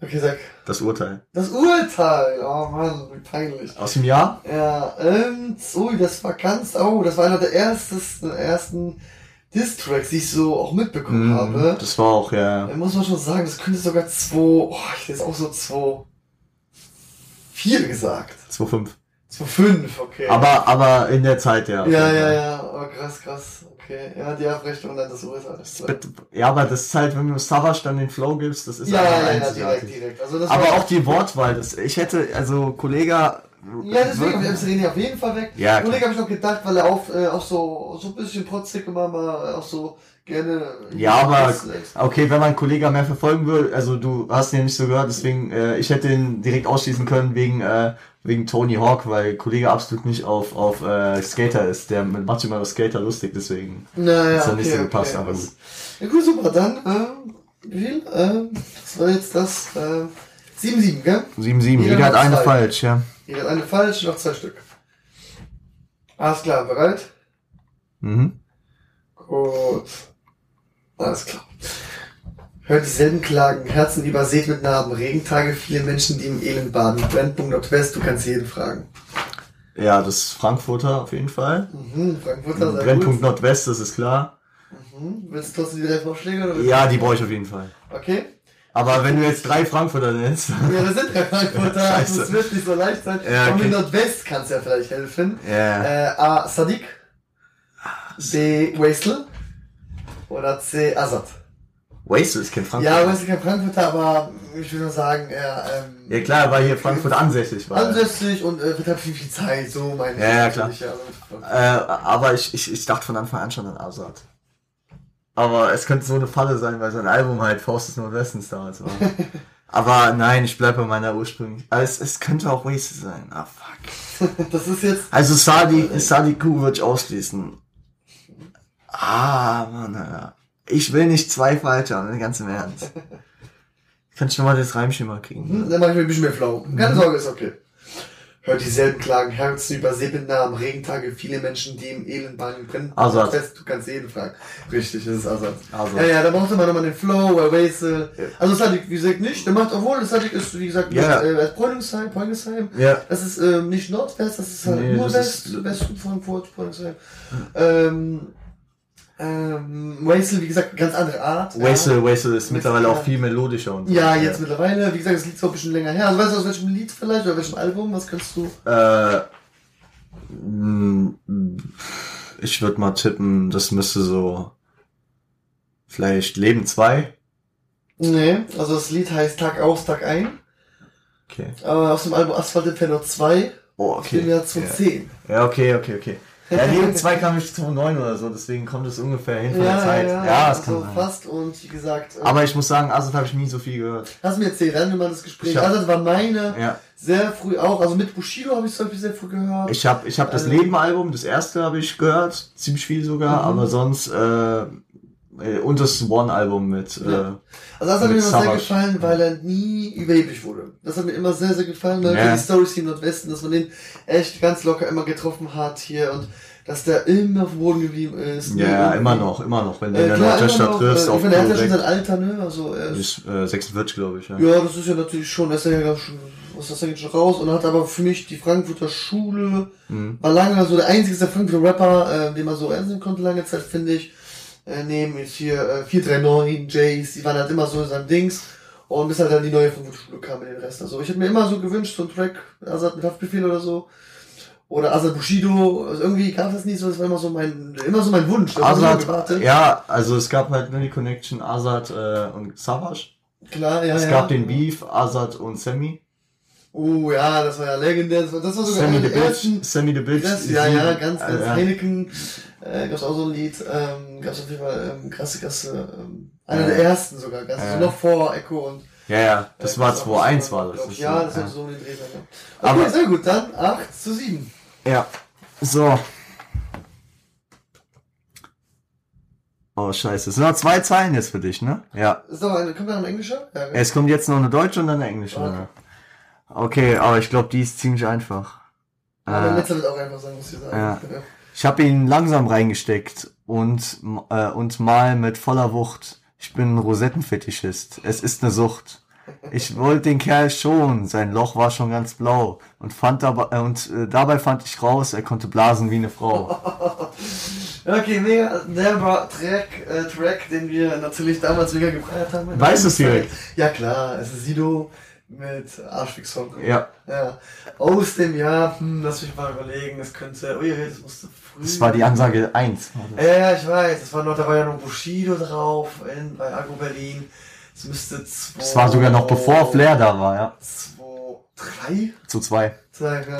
B: Okay, sag.
A: Das Urteil.
B: Das Urteil! Oh Mann, wie peinlich.
A: Aus dem Jahr?
B: Ja, ähm, so, das war ganz, oh, das war einer der ersten, ersten Diss-Tracks, die ich so auch mitbekommen
A: Mhm,
B: habe.
A: Das war auch, ja.
B: Da muss man schon sagen, das könnte sogar zwei, oh, ich hätte jetzt auch so zwei, vier gesagt.
A: 2,5.
B: Zwei, fünf, okay.
A: Aber, aber in der Zeit, ja.
B: ja, ja, ja, aber krass, krass. Okay, ja, die Abrechnung und dann das Urteil.
A: Bitte- Ja, aber das ist halt, wenn du Savage dann den Flow gibst, das ist
B: Ja, ja, ja, direkt, direkt. Also das
A: Aber auch die Wortwahl, das, ich hätte, also Kollege.
B: Ja, deswegen habe ich René auf jeden Fall weg.
A: Ja,
B: Kollege
A: klar.
B: habe ich noch gedacht, weil er auch, äh, auch so, so ein bisschen protzig immer mal auch so gerne.
A: Ja, aber
B: äh,
A: okay, wenn man Kollege mehr verfolgen will, also du hast ihn ja nicht so gehört, deswegen, äh, ich hätte ihn direkt ausschließen können wegen, äh, wegen Tony Hawk, weil Kollege absolut nicht auf, auf äh, Skater ist. Der macht immer auf Skater lustig, deswegen.
B: Naja,
A: Das hat
B: okay,
A: nicht so
B: okay,
A: gepasst, aber
B: das-
A: gut.
B: Ja, gut, super, dann, ähm, wie viel? Ähm, das war jetzt das, äh, 7-7, gell?
A: 7-7,
B: Jeder
A: jeder hat
B: hat
A: eine
B: zwei.
A: falsch, ja.
B: Ihr habt eine falsch, noch zwei Stück. Alles klar, bereit?
A: Mhm.
B: Gut. Alles klar. Hört dieselben Klagen, Herzen übersät mit Narben, Regentage, viele Menschen, die im Elend baden. Brennpunkt Nordwest, du kannst jeden fragen.
A: Ja, das ist Frankfurter auf jeden Fall.
B: Mhm, Frankfurter, sehr
A: Brennpunkt
B: gut.
A: Nordwest, das ist klar.
B: Mhm. Willst du trotzdem die drei Vorschläge? Oder
A: Ja, die brauche ich auf jeden Fall.
B: Okay.
A: Aber wenn du jetzt drei Frankfurter nennst,
B: Ja, das sind drei Frankfurter, <laughs> also
A: Scheiße.
B: es wird nicht so leicht sein.
A: Ja, okay.
B: mit Nordwest kannst du ja vielleicht helfen.
A: ja.
B: Äh, A. Sadiq. B. Wastel. Oder C. Azad.
A: Wastel ist kein
B: Ja,
A: Frankfurter.
B: Wastel kein Frankfurter, aber ich würde nur sagen, er, ähm,
A: Ja, klar, weil hier Frankfurt ansässig war.
B: ansässig und äh, vertreibt viel, viel Zeit, so meine ich.
A: Ja, ja, klar.
B: natürlich, Ja, also,
A: Äh, aber ich, ich, ich dachte von Anfang an schon an Azad. Aber es könnte so eine Falle sein, weil sein Album halt Faust des Nordwestens damals war. <laughs> aber nein, ich bleibe bei meiner ursprünglichen. Es, es könnte auch Wastel sein. Ah, fuck. <laughs>
B: das ist jetzt,
A: Also Sadi, Sadi Q würde ich ausschließen. Ah, Mann, Alter. Ich will nicht zwei falsche haben, ganz im Ernst. <laughs> Kannst du mal das Reimschema kriegen?
B: hm, dann mache ich mir ein bisschen mehr Flow. Keine Sorge, ist okay. Hört dieselben Klagen, Herzen über Sebennamen, Regentage, viele Menschen, die im Elend bangen brennen.
A: Azad.
B: Du kannst jeden fragen. Richtig, das ist Azad.
A: Also,
B: Ja, ja, da macht immer nochmal den Flow, äh, Wesel. Also Sadik, wie gesagt, nicht. Der macht, obwohl, Sadik ist, wie gesagt,
A: Ja.
B: äh, Bräuningsheim, Bräuningsheim.
A: ja.
B: Das ist ähm, nicht Nordwest, das ist halt
A: Nee,
B: nur
A: das
B: West,
A: ist-
B: West von Bräuningsheim. Ähm, ähm, Wesel, wie gesagt, ganz andere Art.
A: Wesel, Wesel ist
B: Mit-
A: mittlerweile auch
B: ja.
A: viel melodischer und so.
B: Ja, jetzt mittlerweile, wie gesagt, das Lied ist auch ein bisschen länger her. Also weißt du aus welchem Lied vielleicht oder welchem Album? Was kannst du?
A: Äh, ich würde mal tippen, das müsste so vielleicht Leben 2.
B: Nee, also das Lied heißt Tag aus, Tag ein.
A: Okay.
B: Aber aus dem Album Asphalt Inferno 2
A: Oh,
B: aus dem
A: okay.
B: Jahr 2010.
A: Ja, okay, okay, okay. Ja, Leben 2 kam ich 2009 oder so, deswegen kommt es ungefähr hin von
B: Ja,
A: der Zeit.
B: ja,
A: Ja, es
B: also
A: kann sein.
B: fast und wie gesagt, äh,
A: Aber ich muss sagen, Azad habe ich nie so viel gehört.
B: du mir erzählt, dann wir das Gespräch.
A: Hab-
B: Also das war meine
A: Ja.
B: sehr früh auch, also mit Bushido habe ich zum Beispiel sehr früh gehört.
A: Ich habe ich hab das
B: Ähm.
A: Leben-Album, das erste habe ich gehört, ziemlich viel sogar,
B: Mhm.
A: aber sonst äh, äh, und das One-Album mit äh,
B: Ja. Also das hat mir immer sehr
A: Savage.
B: gefallen, weil er nie überheblich wurde. Das hat mir immer sehr, sehr gefallen, weil
A: Ja.
B: die Stories hier im Nordwesten, dass man den echt ganz locker immer getroffen hat hier und dass der immer auf dem Boden geblieben ist.
A: Ja, immer noch, immer noch. Wenn du
B: Äh,
A: in der Nordweststadt triffst,
B: äh,
A: auf
B: ich meine, er hat ja schon sein Alter, ne? Also er ist,
A: ist äh, 46, glaube ich. Ja.
B: ja, das ist ja natürlich schon, er ist ja schon, was ist das eigentlich schon raus und hat aber für mich die Frankfurter Schule,
A: Mhm.
B: war lange so der einzige der Frankfurter Rapper, äh, den man so ernst nehmen konnte lange Zeit, finde ich. Äh, neben jetzt hier äh, 439, Jays, die waren halt immer so in seinem Dings. Und bis halt dann die neue Schule kam mit den Rest. Also ich hätte mir immer so gewünscht, so ein Track, Azad mit Haftbefehl oder so. Oder Azad Bushido, also irgendwie gab es nicht so, das war immer so mein, immer so mein Wunsch.
A: Azad, ja, also es gab halt nur die Connection Azad äh, und Savage.
B: Klar, ja,
A: es
B: ja.
A: gab den Beef Azad und Sammy.
B: Oh ja, das war ja legendär. Das war, das war sogar
A: Sammy the Bitch. Sammy the Bitch.
B: Das, ja, ja, ganz, ganz
A: äh.
B: Heineken. Äh, gab's auch so ein Lied. Ähm, gab's auf jeden Fall ähm, krasse, krasse. Ähm, einer
A: Ja.
B: der ersten sogar. Ganz,
A: Ja.
B: so noch vor Echo und.
A: Ja, ja, das
B: äh,
A: war
B: gab's auch
A: 2-1
B: so,
A: war das. das
B: ich. Ja,
A: war-
B: das
A: ja.
B: hat so sein. Ja.
A: Aber-
B: Okay, sehr gut. Dann 8 zu 7.
A: Ja. So. Oh, scheiße. Es sind noch zwei Zeilen jetzt für dich, ne? Ja.
B: Ist noch eine, kommt da ein Englischer? Ja,
A: Es kommt jetzt noch eine deutsche und dann eine englische.
B: Okay.
A: Okay, aber ich glaube, die ist ziemlich einfach.
B: Aber
A: Äh,
B: äh, letzter wird auch einfach sein, muss ich sagen.
A: ja. Ich habe ihn langsam reingesteckt und, äh, und mal mit voller Wucht. Ich bin ein Rosettenfetischist. Es ist eine Sucht. Ich wollte den Kerl schon. Sein Loch war schon ganz blau. Und fand dabei, äh, und äh, dabei fand ich raus, er konnte blasen wie eine Frau. <laughs>
B: Okay, mega derber Track, äh, Track, den wir natürlich damals mega gefeiert haben.
A: Weißt du's direkt?
B: Ja klar, es ist Sido mit Arschfix-Song.
A: Ja,
B: Ja, aus dem Jahr, hm, lass mich mal überlegen, es könnte, ui, das musste früh.
A: das war die Ansage 1.
B: Ja, ja, ich weiß, das war noch, da war ja noch Bushido drauf, in, bei Agro Berlin. Es müsste zwei.
A: Das war sogar noch bevor Flair da war, ja.
B: Zwei, drei?
A: Zu zwei.
B: Zwei, ja.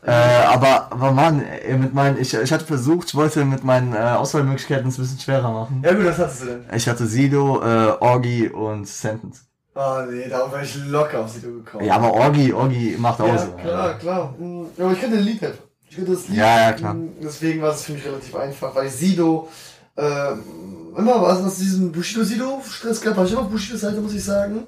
A: Äh, aber, aber Mann, mit meinen, ich, ich hatte versucht, ich wollte mit meinen äh, Auswahlmöglichkeiten es ein bisschen schwerer machen.
B: Ja gut, was hattest du denn?
A: Ich hatte Sido, äh, Orgi und Sentence.
B: Ah nee, darauf wäre ich locker auf Sido gekommen.
A: Ja, aber Orgi, Orgi macht auch
B: Ja,
A: so.
B: klar, klar. Hm, Aber ich kannte den Lied nicht. Ich kannte das Lied.
A: Ja, ja, klar.
B: Deswegen war es für mich relativ einfach, weil Sido, ähm, immer was aus diesem Bushido-Sido-Stress gab, war ich immer auf Bushidos Seite, muss ich sagen.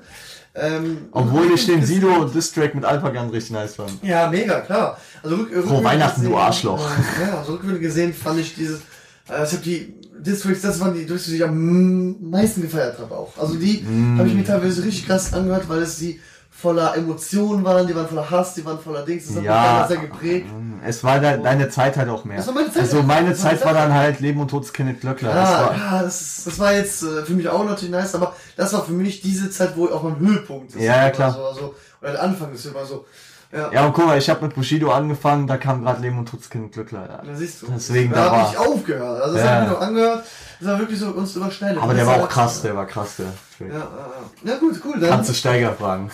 B: Ähm,
A: Obwohl ich den Sido Distrack mit Alpagan richtig nice fand.
B: Ja, mega, klar. Also rück, rückwärts
A: Weihnachten, du
B: gesehen,
A: Arschloch.
B: äh, Ja, also rückwärts gesehen fand ich dieses, äh, ich habe die Districts, das waren die Districts, die ich am meisten gefeiert habe auch. Also die
A: Mm.
B: habe ich mir teilweise richtig krass angehört, weil es die voller Emotionen waren, die waren voller Hass, die waren voller Dings, das hat mich
A: Ja,
B: damals sehr geprägt.
A: es war de deine Zeit halt auch mehr.
B: Das meine Zeit.
A: Also meine
B: Das
A: Zeit war dann halt Leben und Tod Kenneth Glöckler. Das
B: Ja,
A: war,
B: ja, das, das war jetzt äh, für mich auch natürlich nice, aber das war für mich diese Zeit, wo auch mein Höhepunkt ist.
A: Ja, ja, klar.
B: So, also, oder der Anfang ist immer so. Ja,
A: ja, und guck mal, ich habe mit Bushido angefangen, da kam gerade Leben und Tod Kenneth Glöckler. Ja.
B: da siehst du.
A: Deswegen,
B: da
A: da
B: habe ich aufgehört. Also das
A: Ja.
B: habe ich noch angehört. Das war wirklich so uns überschneidet.
A: Aber der war
B: ist
A: auch krass, der war krass, der.
B: Ja, ja, ja. ja gut, cool. Dann
A: Kannst du Steiger fragen.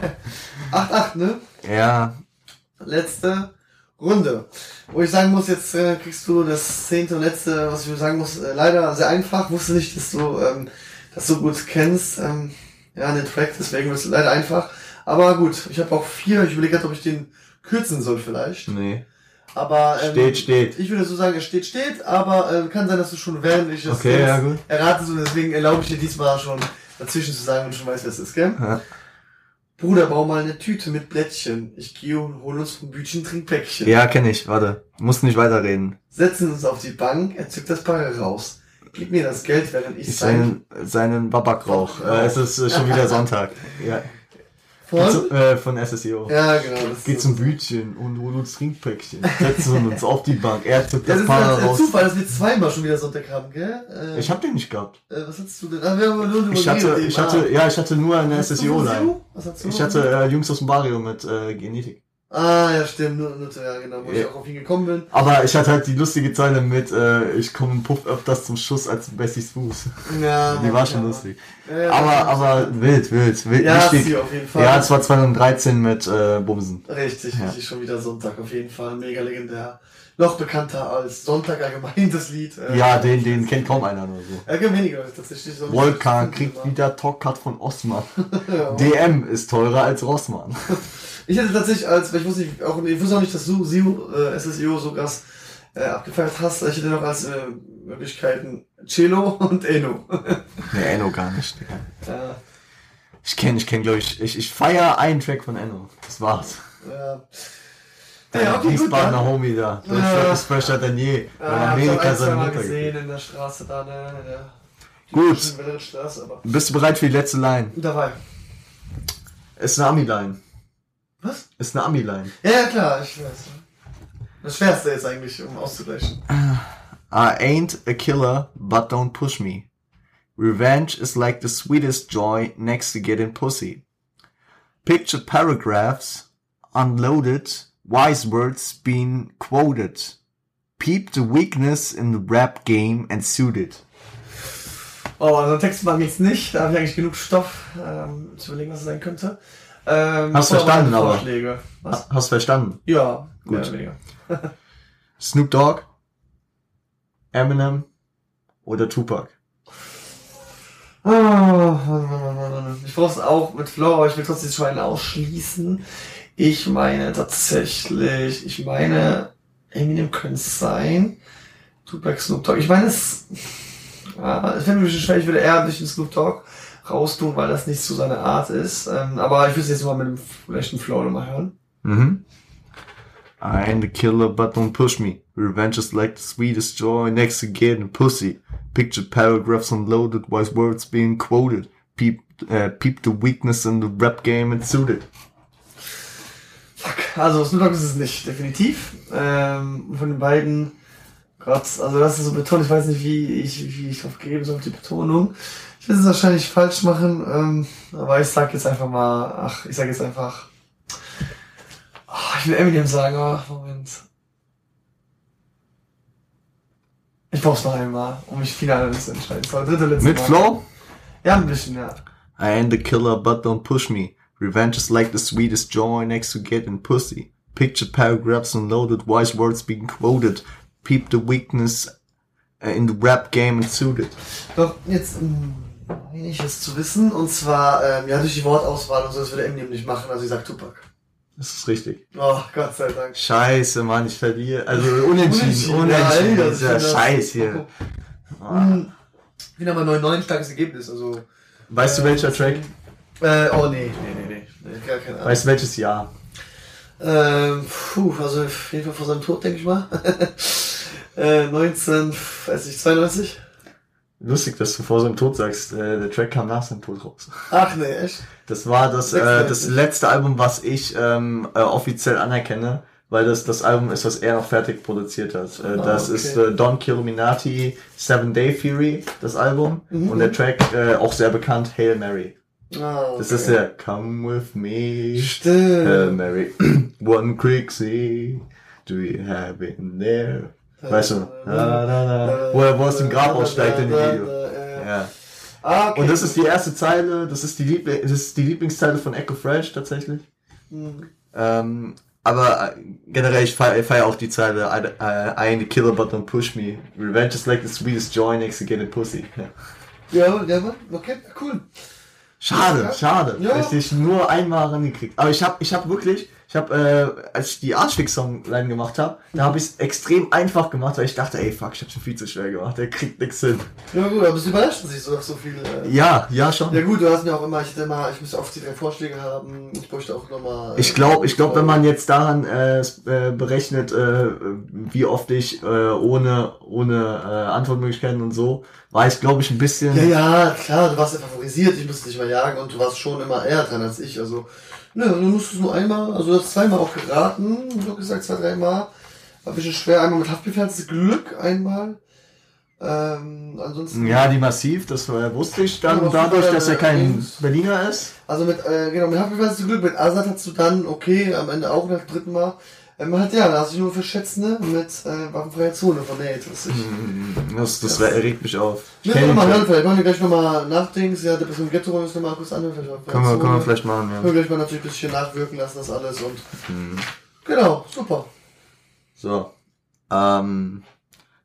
A: <laughs>
B: 8-8, ne?
A: Ja,
B: Letzte Runde. Wo ich sagen muss, jetzt äh, kriegst du das zehnte und letzte, was ich sagen muss, äh, leider sehr einfach. Wusste nicht, dass du ähm, das so gut kennst. Ähm, ja, den Track, deswegen wird es leider einfach. Aber gut, ich habe auch vier. Ich überlege gerade, ob ich den kürzen soll vielleicht.
A: nee.
B: Aber ähm,
A: Steht, steht.
B: Ich würde so sagen, es steht, steht, aber äh, kann sein, dass du schon während ich das
A: Okay, ja, gut.
B: erratest und deswegen erlaube ich dir diesmal schon dazwischen zu sagen und schon weißt, wer es ist, gell?
A: Ja.
B: Bruder, bau mal eine Tüte mit Blättchen. Ich gehe und hol uns vom Bütchen Trinkpäckchen.
A: Ja, kenne ich. Warte. Musst nicht weiterreden.
B: Setzen uns auf die Bank, er zückt das Bargeld raus. Gib mir das Geld, während ich
A: Ich
B: sein...
A: seinen, seinen Babakrauch. Äh, es ist äh, schon wieder Sonntag. Ja.
B: Von?
A: Zu, äh, von SSEO.
B: Ja, genau. Das
A: Geht
B: ist-
A: zum Bütchen und hol uns Trinkpäckchen. Setzen uns auf die Bank. Er
B: Ja,
A: das
B: das
A: Paar
B: ist ein
A: raus.
B: Zufall, dass wir zweimal schon wieder Sonntag haben, gell? Äh,
A: Ich hab den nicht gehabt.
B: äh, was hattest du denn? Ah, wir haben nur
A: Ich hatte, ich hatte, ja, ich hatte nur eine SSEO-Line.
B: Physio? Was hast du?
A: Ich hatte äh, Jungs aus dem Barrio mit äh, Genetik.
B: Ah, ja, stimmt. Nur, nur, ja, genau, wo ich
A: Ja.
B: auch auf ihn gekommen bin.
A: Aber ich hatte halt die lustige Zeile mit, äh, ich komme Puff öfters zum Schuss als Bessies Fuß.
B: Ja, <laughs>
A: Die war schon
B: ja.
A: lustig.
B: Ja,
A: Aber, aber wild, wild, wild,
B: Ja,
A: wichtig.
B: auf jeden Fall.
A: Ja, es war 2013 mit äh, Bumsen.
B: Richtig, richtig, schon wieder Sonntag auf jeden Fall. Mega legendär. Noch bekannter als Sonntag allgemein, das Lied. Äh,
A: Ja, den, den kennt kaum einer oder so.
B: Ja, gibt weniger tatsächlich. So
A: Volkan kriegt wieder Talkcard von Osman. <laughs> DM ist teurer als Rossmann. <laughs>
B: Ich hätte tatsächlich als, weil ich wusste nicht, auch, ich wusste auch nicht, dass du Siu, äh, SSIO so krass äh, abgefeiert hast. Ich hätte noch als äh, Möglichkeiten Cello und Eno. <laughs>
A: Ne, Enno gar nicht.
B: Ja,
A: Ich kenn, ich kenn, glaube ich, ich, ich feier einen Track von Enno. Das war's.
B: ja.
A: Der
B: Ja, okay,
A: Wiesbadener
B: dann.
A: Homie da. Der
B: Ja.
A: Ist fresher denn je.
B: Ja, ich
A: Amerika seine Mutter
B: gesehen in der Straße da, ne,
A: Gut.
B: Straße,
A: Bist du bereit für die letzte Line?
B: dabei.
A: Ist eine Ami-Line.
B: Was?
A: Ist eine Ami-Line.
B: Ja, ja, klar, ich weiß. Das Schwerste jetzt eigentlich, um auszugleichen.
A: I ain't a killer, but don't push me. Revenge is like the sweetest joy next to getting pussy. Picture paragraphs, unloaded, wise words being quoted. Peep the weakness in the rap game and suit it.
B: Oh, also Text war jetzt nicht, da habe ich eigentlich genug Stoff, ähm, zu überlegen, was es sein könnte. Ähm,
A: Hast verstanden, aber.
B: Vorschläge? Was?
A: Hast verstanden?
B: Ja,
A: Gut. <laughs> Snoop Dogg, Eminem oder Tupac?
B: Oh, ich brauche es auch mit Flow, aber ich will trotzdem schon einen ausschließen. Ich meine tatsächlich, ich meine, Eminem könnte es sein. Tupac, Snoop Dogg. Ich meine es, ah, es fände mich schwer, ich würde eher durch den Snoop Dogg raustun, weil das nicht so seine Art ist. Ähm, aber ich will es jetzt mal mit dem einen Flow nochmal hören.
A: Mhm. I ain't a killer, but don't push me. Revenge is like the sweetest joy next to getting pussy. Picture paragraphs unloaded, wise words being quoted. Peep, uh, peep the weakness in the rap game and suit it.
B: Fuck. Also Snoop ist es nicht, definitiv. Ähm, von den beiden, Gott, also das ist so betont, ich weiß nicht, wie ich, wie ich drauf geben soll, auf die Betonung. Ich will es wahrscheinlich falsch machen, ähm, aber ich sag jetzt einfach mal, ach, ich sag jetzt einfach, oh, ich will Eminem sagen, aber Moment. Ich brauch's noch einmal, um mich final zu entscheiden. Das war dritte letzte
A: Mit
B: Mal.
A: Flow?
B: Ja, ein bisschen, ja.
A: I ain't a killer, but don't push me. Revenge is like the sweetest joy next to getting pussy. Picture paragraphs unloaded, wise words being quoted. Peep the weakness uh, in the rap game and suit it.
B: Doch, jetzt ähm, meine ich es zu wissen, und zwar, ähm, ja, durch die Wortauswahl und so, das würde Eminem nicht machen, also ich sag Tupac.
A: Das ist richtig.
B: Oh, Gott sei Dank.
A: Scheiße, Mann, ich verliere. Also unentschieden,
B: Unentschieden,
A: unentschieden.
B: ja, das-
A: Scheiß hier. Ah.
B: Hm, Wieder mal 9-9, starkes Ergebnis, also.
A: Weißt du
B: äh,
A: welcher Track?
B: Äh, oh nee, nee, nee, nee, gar keine Ahnung.
A: Weißt du welches Jahr?
B: Ähm, puh, also auf jeden Fall vor seinem Tod, denke ich mal. <laughs> äh, 19, weiß ich, 92?
A: Lustig, dass du vor seinem Tod sagst, äh, der Track kam nach seinem Tod raus.
B: Ach nee, echt?
A: Das war das, äh,
B: 96.
A: das letzte Album, was ich ähm, äh, offiziell anerkenne, weil das das Album ist, was er noch fertig produziert hat. Äh,
B: Ah,
A: das
B: okay.
A: ist äh, Don Killuminati, Seven Day Theory, das Album.
B: Mhm.
A: Und der Track, äh, auch sehr bekannt, Hail Mary.
B: Ah, okay.
A: Das ist der Come with me. Hail
B: Stimmt.
A: Mary. <clears throat> One quick see. Do you have it in there? Weißt du? Wo er aus dem Grab aussteigt in dem Video.
B: Ja. Ah, okay.
A: Und das ist die erste Zeile, das ist die, Liebl das ist die Lieblingszeile von Echo Fresh tatsächlich.
B: Hm.
A: Ähm, aber äh, generell, ich feiere feier auch die Zeile I, I, I ain't a killer but don't push me. Revenge is like the sweetest joy next to getting pussy. Ja.
B: Ja, ja, okay, cool.
A: Schade,
B: Ja.
A: schade.
B: Ja.
A: Dass ich nur einmal rangekriegt. Aber ich hab, ich hab wirklich, Ich habe, äh, als ich die Arschfix-Songline gemacht habe, da habe ich es extrem einfach gemacht, weil ich dachte, ey, fuck, ich habe schon viel zu schwer gemacht, der kriegt nix hin.
B: Ja gut, aber es überrascht sich so, so viel. Äh
A: Ja, ja, schon.
B: ja gut, du hast mir auch immer, ich hätte immer, ich müsste oft die drei Vorschläge haben, ich bräuchte auch nochmal...
A: Ich glaube, ich glaube, wenn man jetzt daran äh, äh, berechnet, äh, wie oft ich äh, ohne ohne äh, Antwortmöglichkeiten und so, war ich glaube ich ein bisschen.
B: Ja, ja, klar, du warst ja favorisiert, ich musste dich mal jagen und du warst schon immer eher dran als ich, also... Ne, du musstest nur einmal, also du hast zweimal auch geraten, so gesagt, zwei, dreimal. War ein bisschen schwer, einmal mit Haftbefehl hattest du Glück, einmal. Ähm, ansonsten...
A: Ja, die massiv, das äh, wusste ich dann
B: Ja,
A: dadurch, dass er
B: äh,
A: kein
B: Dings.
A: Berliner ist.
B: Also mit, äh, genau, mit Haftbefehl hattest du Glück, mit Azad hattest du dann, okay, am Ende auch nach dem dritten Mal. Ähm, halt, ja, da hast du nur verschätzt, ne, mit äh, waffenfreier Zone von Nate, was ich...
A: Das, das erregt mich auf. Ich ihn
B: mal hören, vielleicht machen wir gleich nochmal Nachdings, ja, der bisschen im Ghetto wollen wir uns nochmal kurz anhören,
A: Können wir, können wir vielleicht machen,
B: Können wir
A: ja.
B: gleich mal natürlich ein bisschen nachwirken lassen, das alles und... Genau, super.
A: So. Ähm,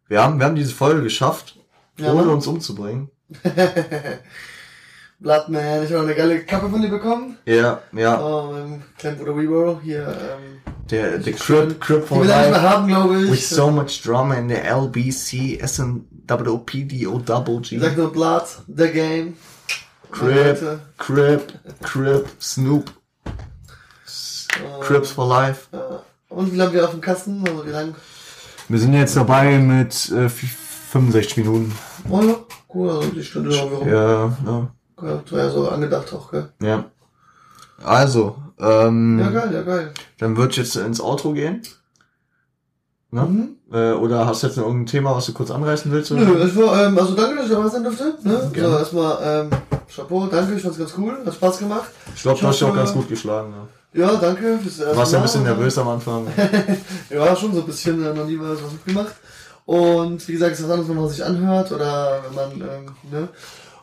A: wir haben, wir haben diese Folge geschafft,
B: Ja,
A: ohne
B: Mann.
A: uns umzubringen. <laughs>
B: Bloodman, ich habe eine geile Kappe von dir bekommen.
A: Ja, ja.
B: Oh, mein kleiner Bruder Weebo, hier, ähm...
A: Der, der Crip, Crip for Life.
B: haben, glaube ich.
A: With so much drama in the LBC, SNWOPDO Double
B: Ich sag
A: G.
B: nur Blood, The Game.
A: Crip,
B: Leute,
A: Crip, Crip, Snoop, Crips for Life.
B: äh, Und wie lange wir auf dem Kasten? Also wie lang?
A: Wir sind jetzt dabei mit äh, 65 Minuten.
B: Oh ja, cool, also die Stunde noch rum.
A: Ja, ja,
B: Ja, das war ja so angedacht auch, gell?
A: ja. Also, ähm,
B: Ja, geil, ja, geil.
A: dann würde ich jetzt ins Outro gehen. Ne?
B: Mhm.
A: Äh, oder hast du jetzt noch irgendein Thema, was du kurz anreißen willst? Oder?
B: Nö, es war, ähm, also danke, dass ich dabei sein durfte. Ne? So,
A: Gerne.
B: erstmal, ähm, Chapeau, danke, ich fand's ganz cool, hat Spaß gemacht.
A: Ich glaube,
B: Ich
A: du hast dich auch ganz gut geschlagen. Ja.
B: Ja, danke fürs erste
A: Du warst ja ein
B: Mal.
A: bisschen nervös am Anfang. <laughs>
B: Ja, schon so ein bisschen, äh, noch nie was was mitgemacht. Und wie gesagt, es ist was anderes, wenn man sich anhört oder wenn man, ähm, ne?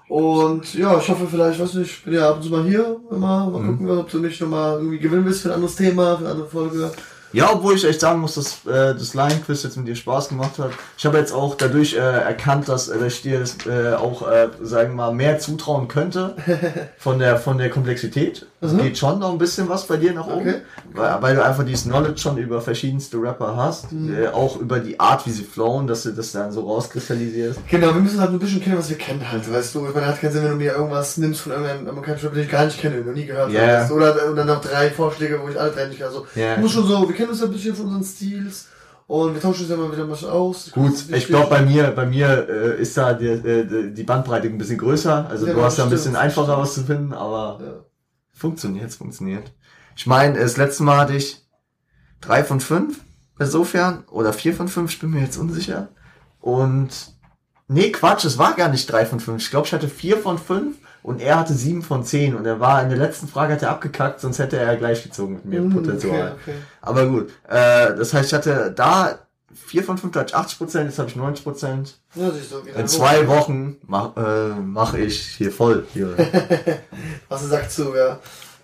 B: Und ja, ich hoffe vielleicht, weiß nicht, ich bin ja ab und zu mal hier, immer, mal
A: Mhm.
B: gucken, ob du nicht nochmal irgendwie gewinnen willst für ein anderes Thema, für eine andere Folge.
A: Ja, obwohl ich echt sagen muss, dass äh, das Line-Quiz jetzt mit dir Spaß gemacht hat. Ich habe jetzt auch dadurch äh, erkannt, dass, äh, dass ich dir das, äh, auch, äh, sagen wir mal, mehr zutrauen könnte <laughs> von der von der Komplexität.
B: Mhm.
A: geht schon noch ein bisschen was bei dir nach oben,
B: Okay.
A: weil, weil du einfach dieses Knowledge schon über verschiedenste Rapper hast,
B: Mhm.
A: äh, auch über die Art, wie sie flowen, dass du das dann so rauskristallisierst.
B: Genau, wir müssen halt ein bisschen kennen, was wir kennen halt, weißt du. Ich meine, hat keinen Sinn, wenn du mir irgendwas nimmst von irgendeinem amerikanischen Rapper, den ich gar nicht kenne, noch nie gehört weißt du. Oder und dann noch drei Vorschläge, wo ich alle drei nicht kenne. Also,
A: Ja.
B: muss schon so, wir kennen uns ja ein bisschen von unseren Stils und wir tauschen uns ja mal wieder mal aus. Das
A: Gut, ich glaube bei mir, bei mir äh, ist da die, äh, die Bandbreite ein bisschen größer. Also
B: Ja,
A: du hast da ein bisschen einfacher was zu finden, aber
B: Ja.
A: Funktioniert, es funktioniert. Ich meine, das letzte Mal hatte ich drei von fünf, insofern, oder vier von fünf, ich bin mir jetzt unsicher. Und, nee, Quatsch, es war gar nicht drei von fünf. Ich glaube, ich hatte vier von fünf und er hatte sieben von zehn. Und er war in der letzten Frage hat er abgekackt, sonst hätte er gleich gezogen mit mir,
B: Mm,
A: Potenzial.
B: Okay, okay.
A: Aber gut, äh, das heißt, ich hatte da vier von fünf, hatte ich 80 Prozent, jetzt habe ich 90 Prozent.
B: Ja, siehst du, wieder
A: In zwei Wochen mach, äh, mach ich hier voll. Hier. <laughs>
B: Was du sagst du, ja.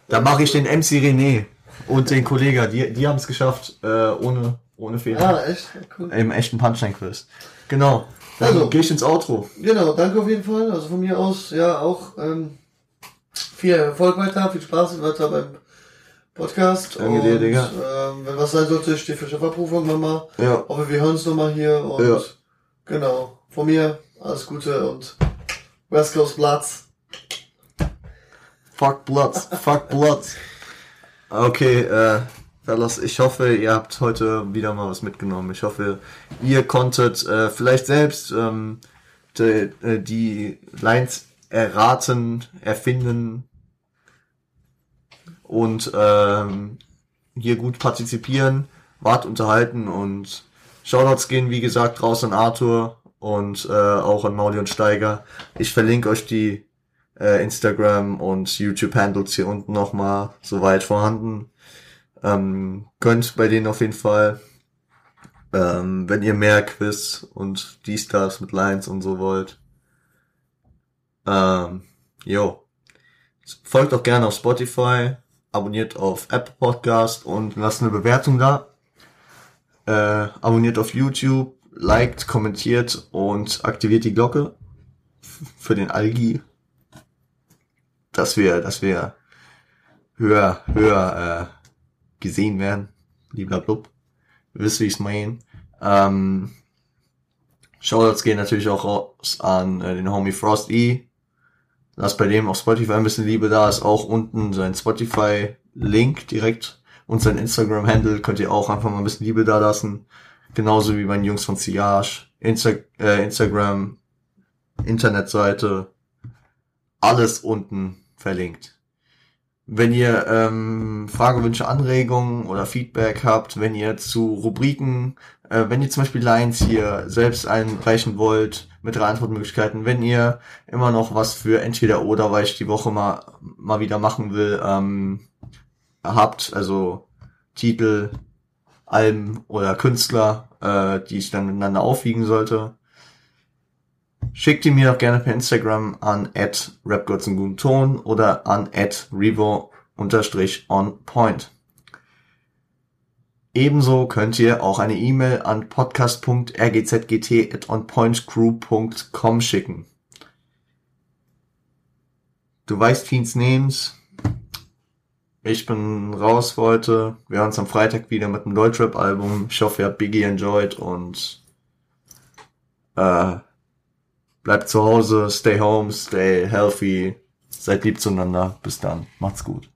A: Da mache ich den MC René und den Kollegen, die, die haben es geschafft, äh, ohne, ohne Fehler.
B: Ah, echt? Cool.
A: Im echten Punchline-Quiz. Genau. Dann
B: Also.
A: gehe ich ins Outro.
B: Genau, danke auf jeden Fall. Also von mir aus, ja, auch ähm, viel Erfolg weiter, viel Spaß weiter beim Podcast.
A: Danke dir, Digga.
B: Ähm, wenn was sein sollte, ich stehe für Chefabrufung nochmal.
A: Ja.
B: Hoffe, wir hören uns nochmal hier und
A: Ja.
B: genau, von mir alles Gute und West Coast Platz.
A: Fuck Bloods. Fuck Bloods. Okay, äh, Fellas, ich hoffe, ihr habt heute wieder mal was mitgenommen. Ich hoffe, ihr konntet äh, vielleicht selbst ähm, die, äh, die Lines erraten, erfinden und ähm, hier gut partizipieren, wart unterhalten und Shoutouts gehen, wie gesagt, raus an Arthur und äh, auch an Mauli und Steiger. Ich verlinke euch die äh, Instagram und YouTube-Handles hier unten nochmal soweit vorhanden. Ähm, könnt bei denen auf jeden Fall, ähm, wenn ihr mehr Quiz und die Stars mit Lines und so wollt. Ähm, jo. Folgt auch gerne auf Spotify, abonniert auf Apple Podcast und lasst eine Bewertung da. Äh, abonniert auf YouTube, liked, kommentiert und aktiviert die Glocke für den Algi dass wir, dass wir höher, höher, gesehen werden. Blub. Wisst, wie ich's meine. Ähm, Shoutouts gehen natürlich auch raus an äh, den Homie Frost E. Lass bei dem auf Spotify ein bisschen Liebe da. Ist auch unten sein Spotify-Link direkt und sein Instagram-Handle. Könnt ihr auch einfach mal ein bisschen Liebe da lassen. Genauso wie meine Jungs von Siage. Insta äh, Instagram, Internetseite. Alles unten verlinkt. Wenn ihr ähm, Fragen, Wünsche, Anregungen oder Feedback habt, wenn ihr zu Rubriken, äh, wenn ihr zum Beispiel Lines hier selbst einreichen wollt mit drei Antwortmöglichkeiten, wenn ihr immer noch was für entweder oder, weil ich die Woche mal mal wieder machen will, ähm, habt, also Titel, Alben oder Künstler, äh, die ich dann miteinander aufwiegen sollte, Schickt die mir doch gerne per Instagram an at rapgottsenguten oder an at revo on point. Ebenso könnt ihr auch eine E-Mail an podcast.rgzgt.onpointcrew.com schicken. Du weißt Teens Names. Ich bin raus für heute. Wir hören uns am Freitag wieder mit einem Deutschrap-Album. Ich hoffe, ihr habt Biggie enjoyed und äh, Bleibt zu Hause, stay home, stay healthy, seid lieb zueinander. Bis dann. Macht's gut.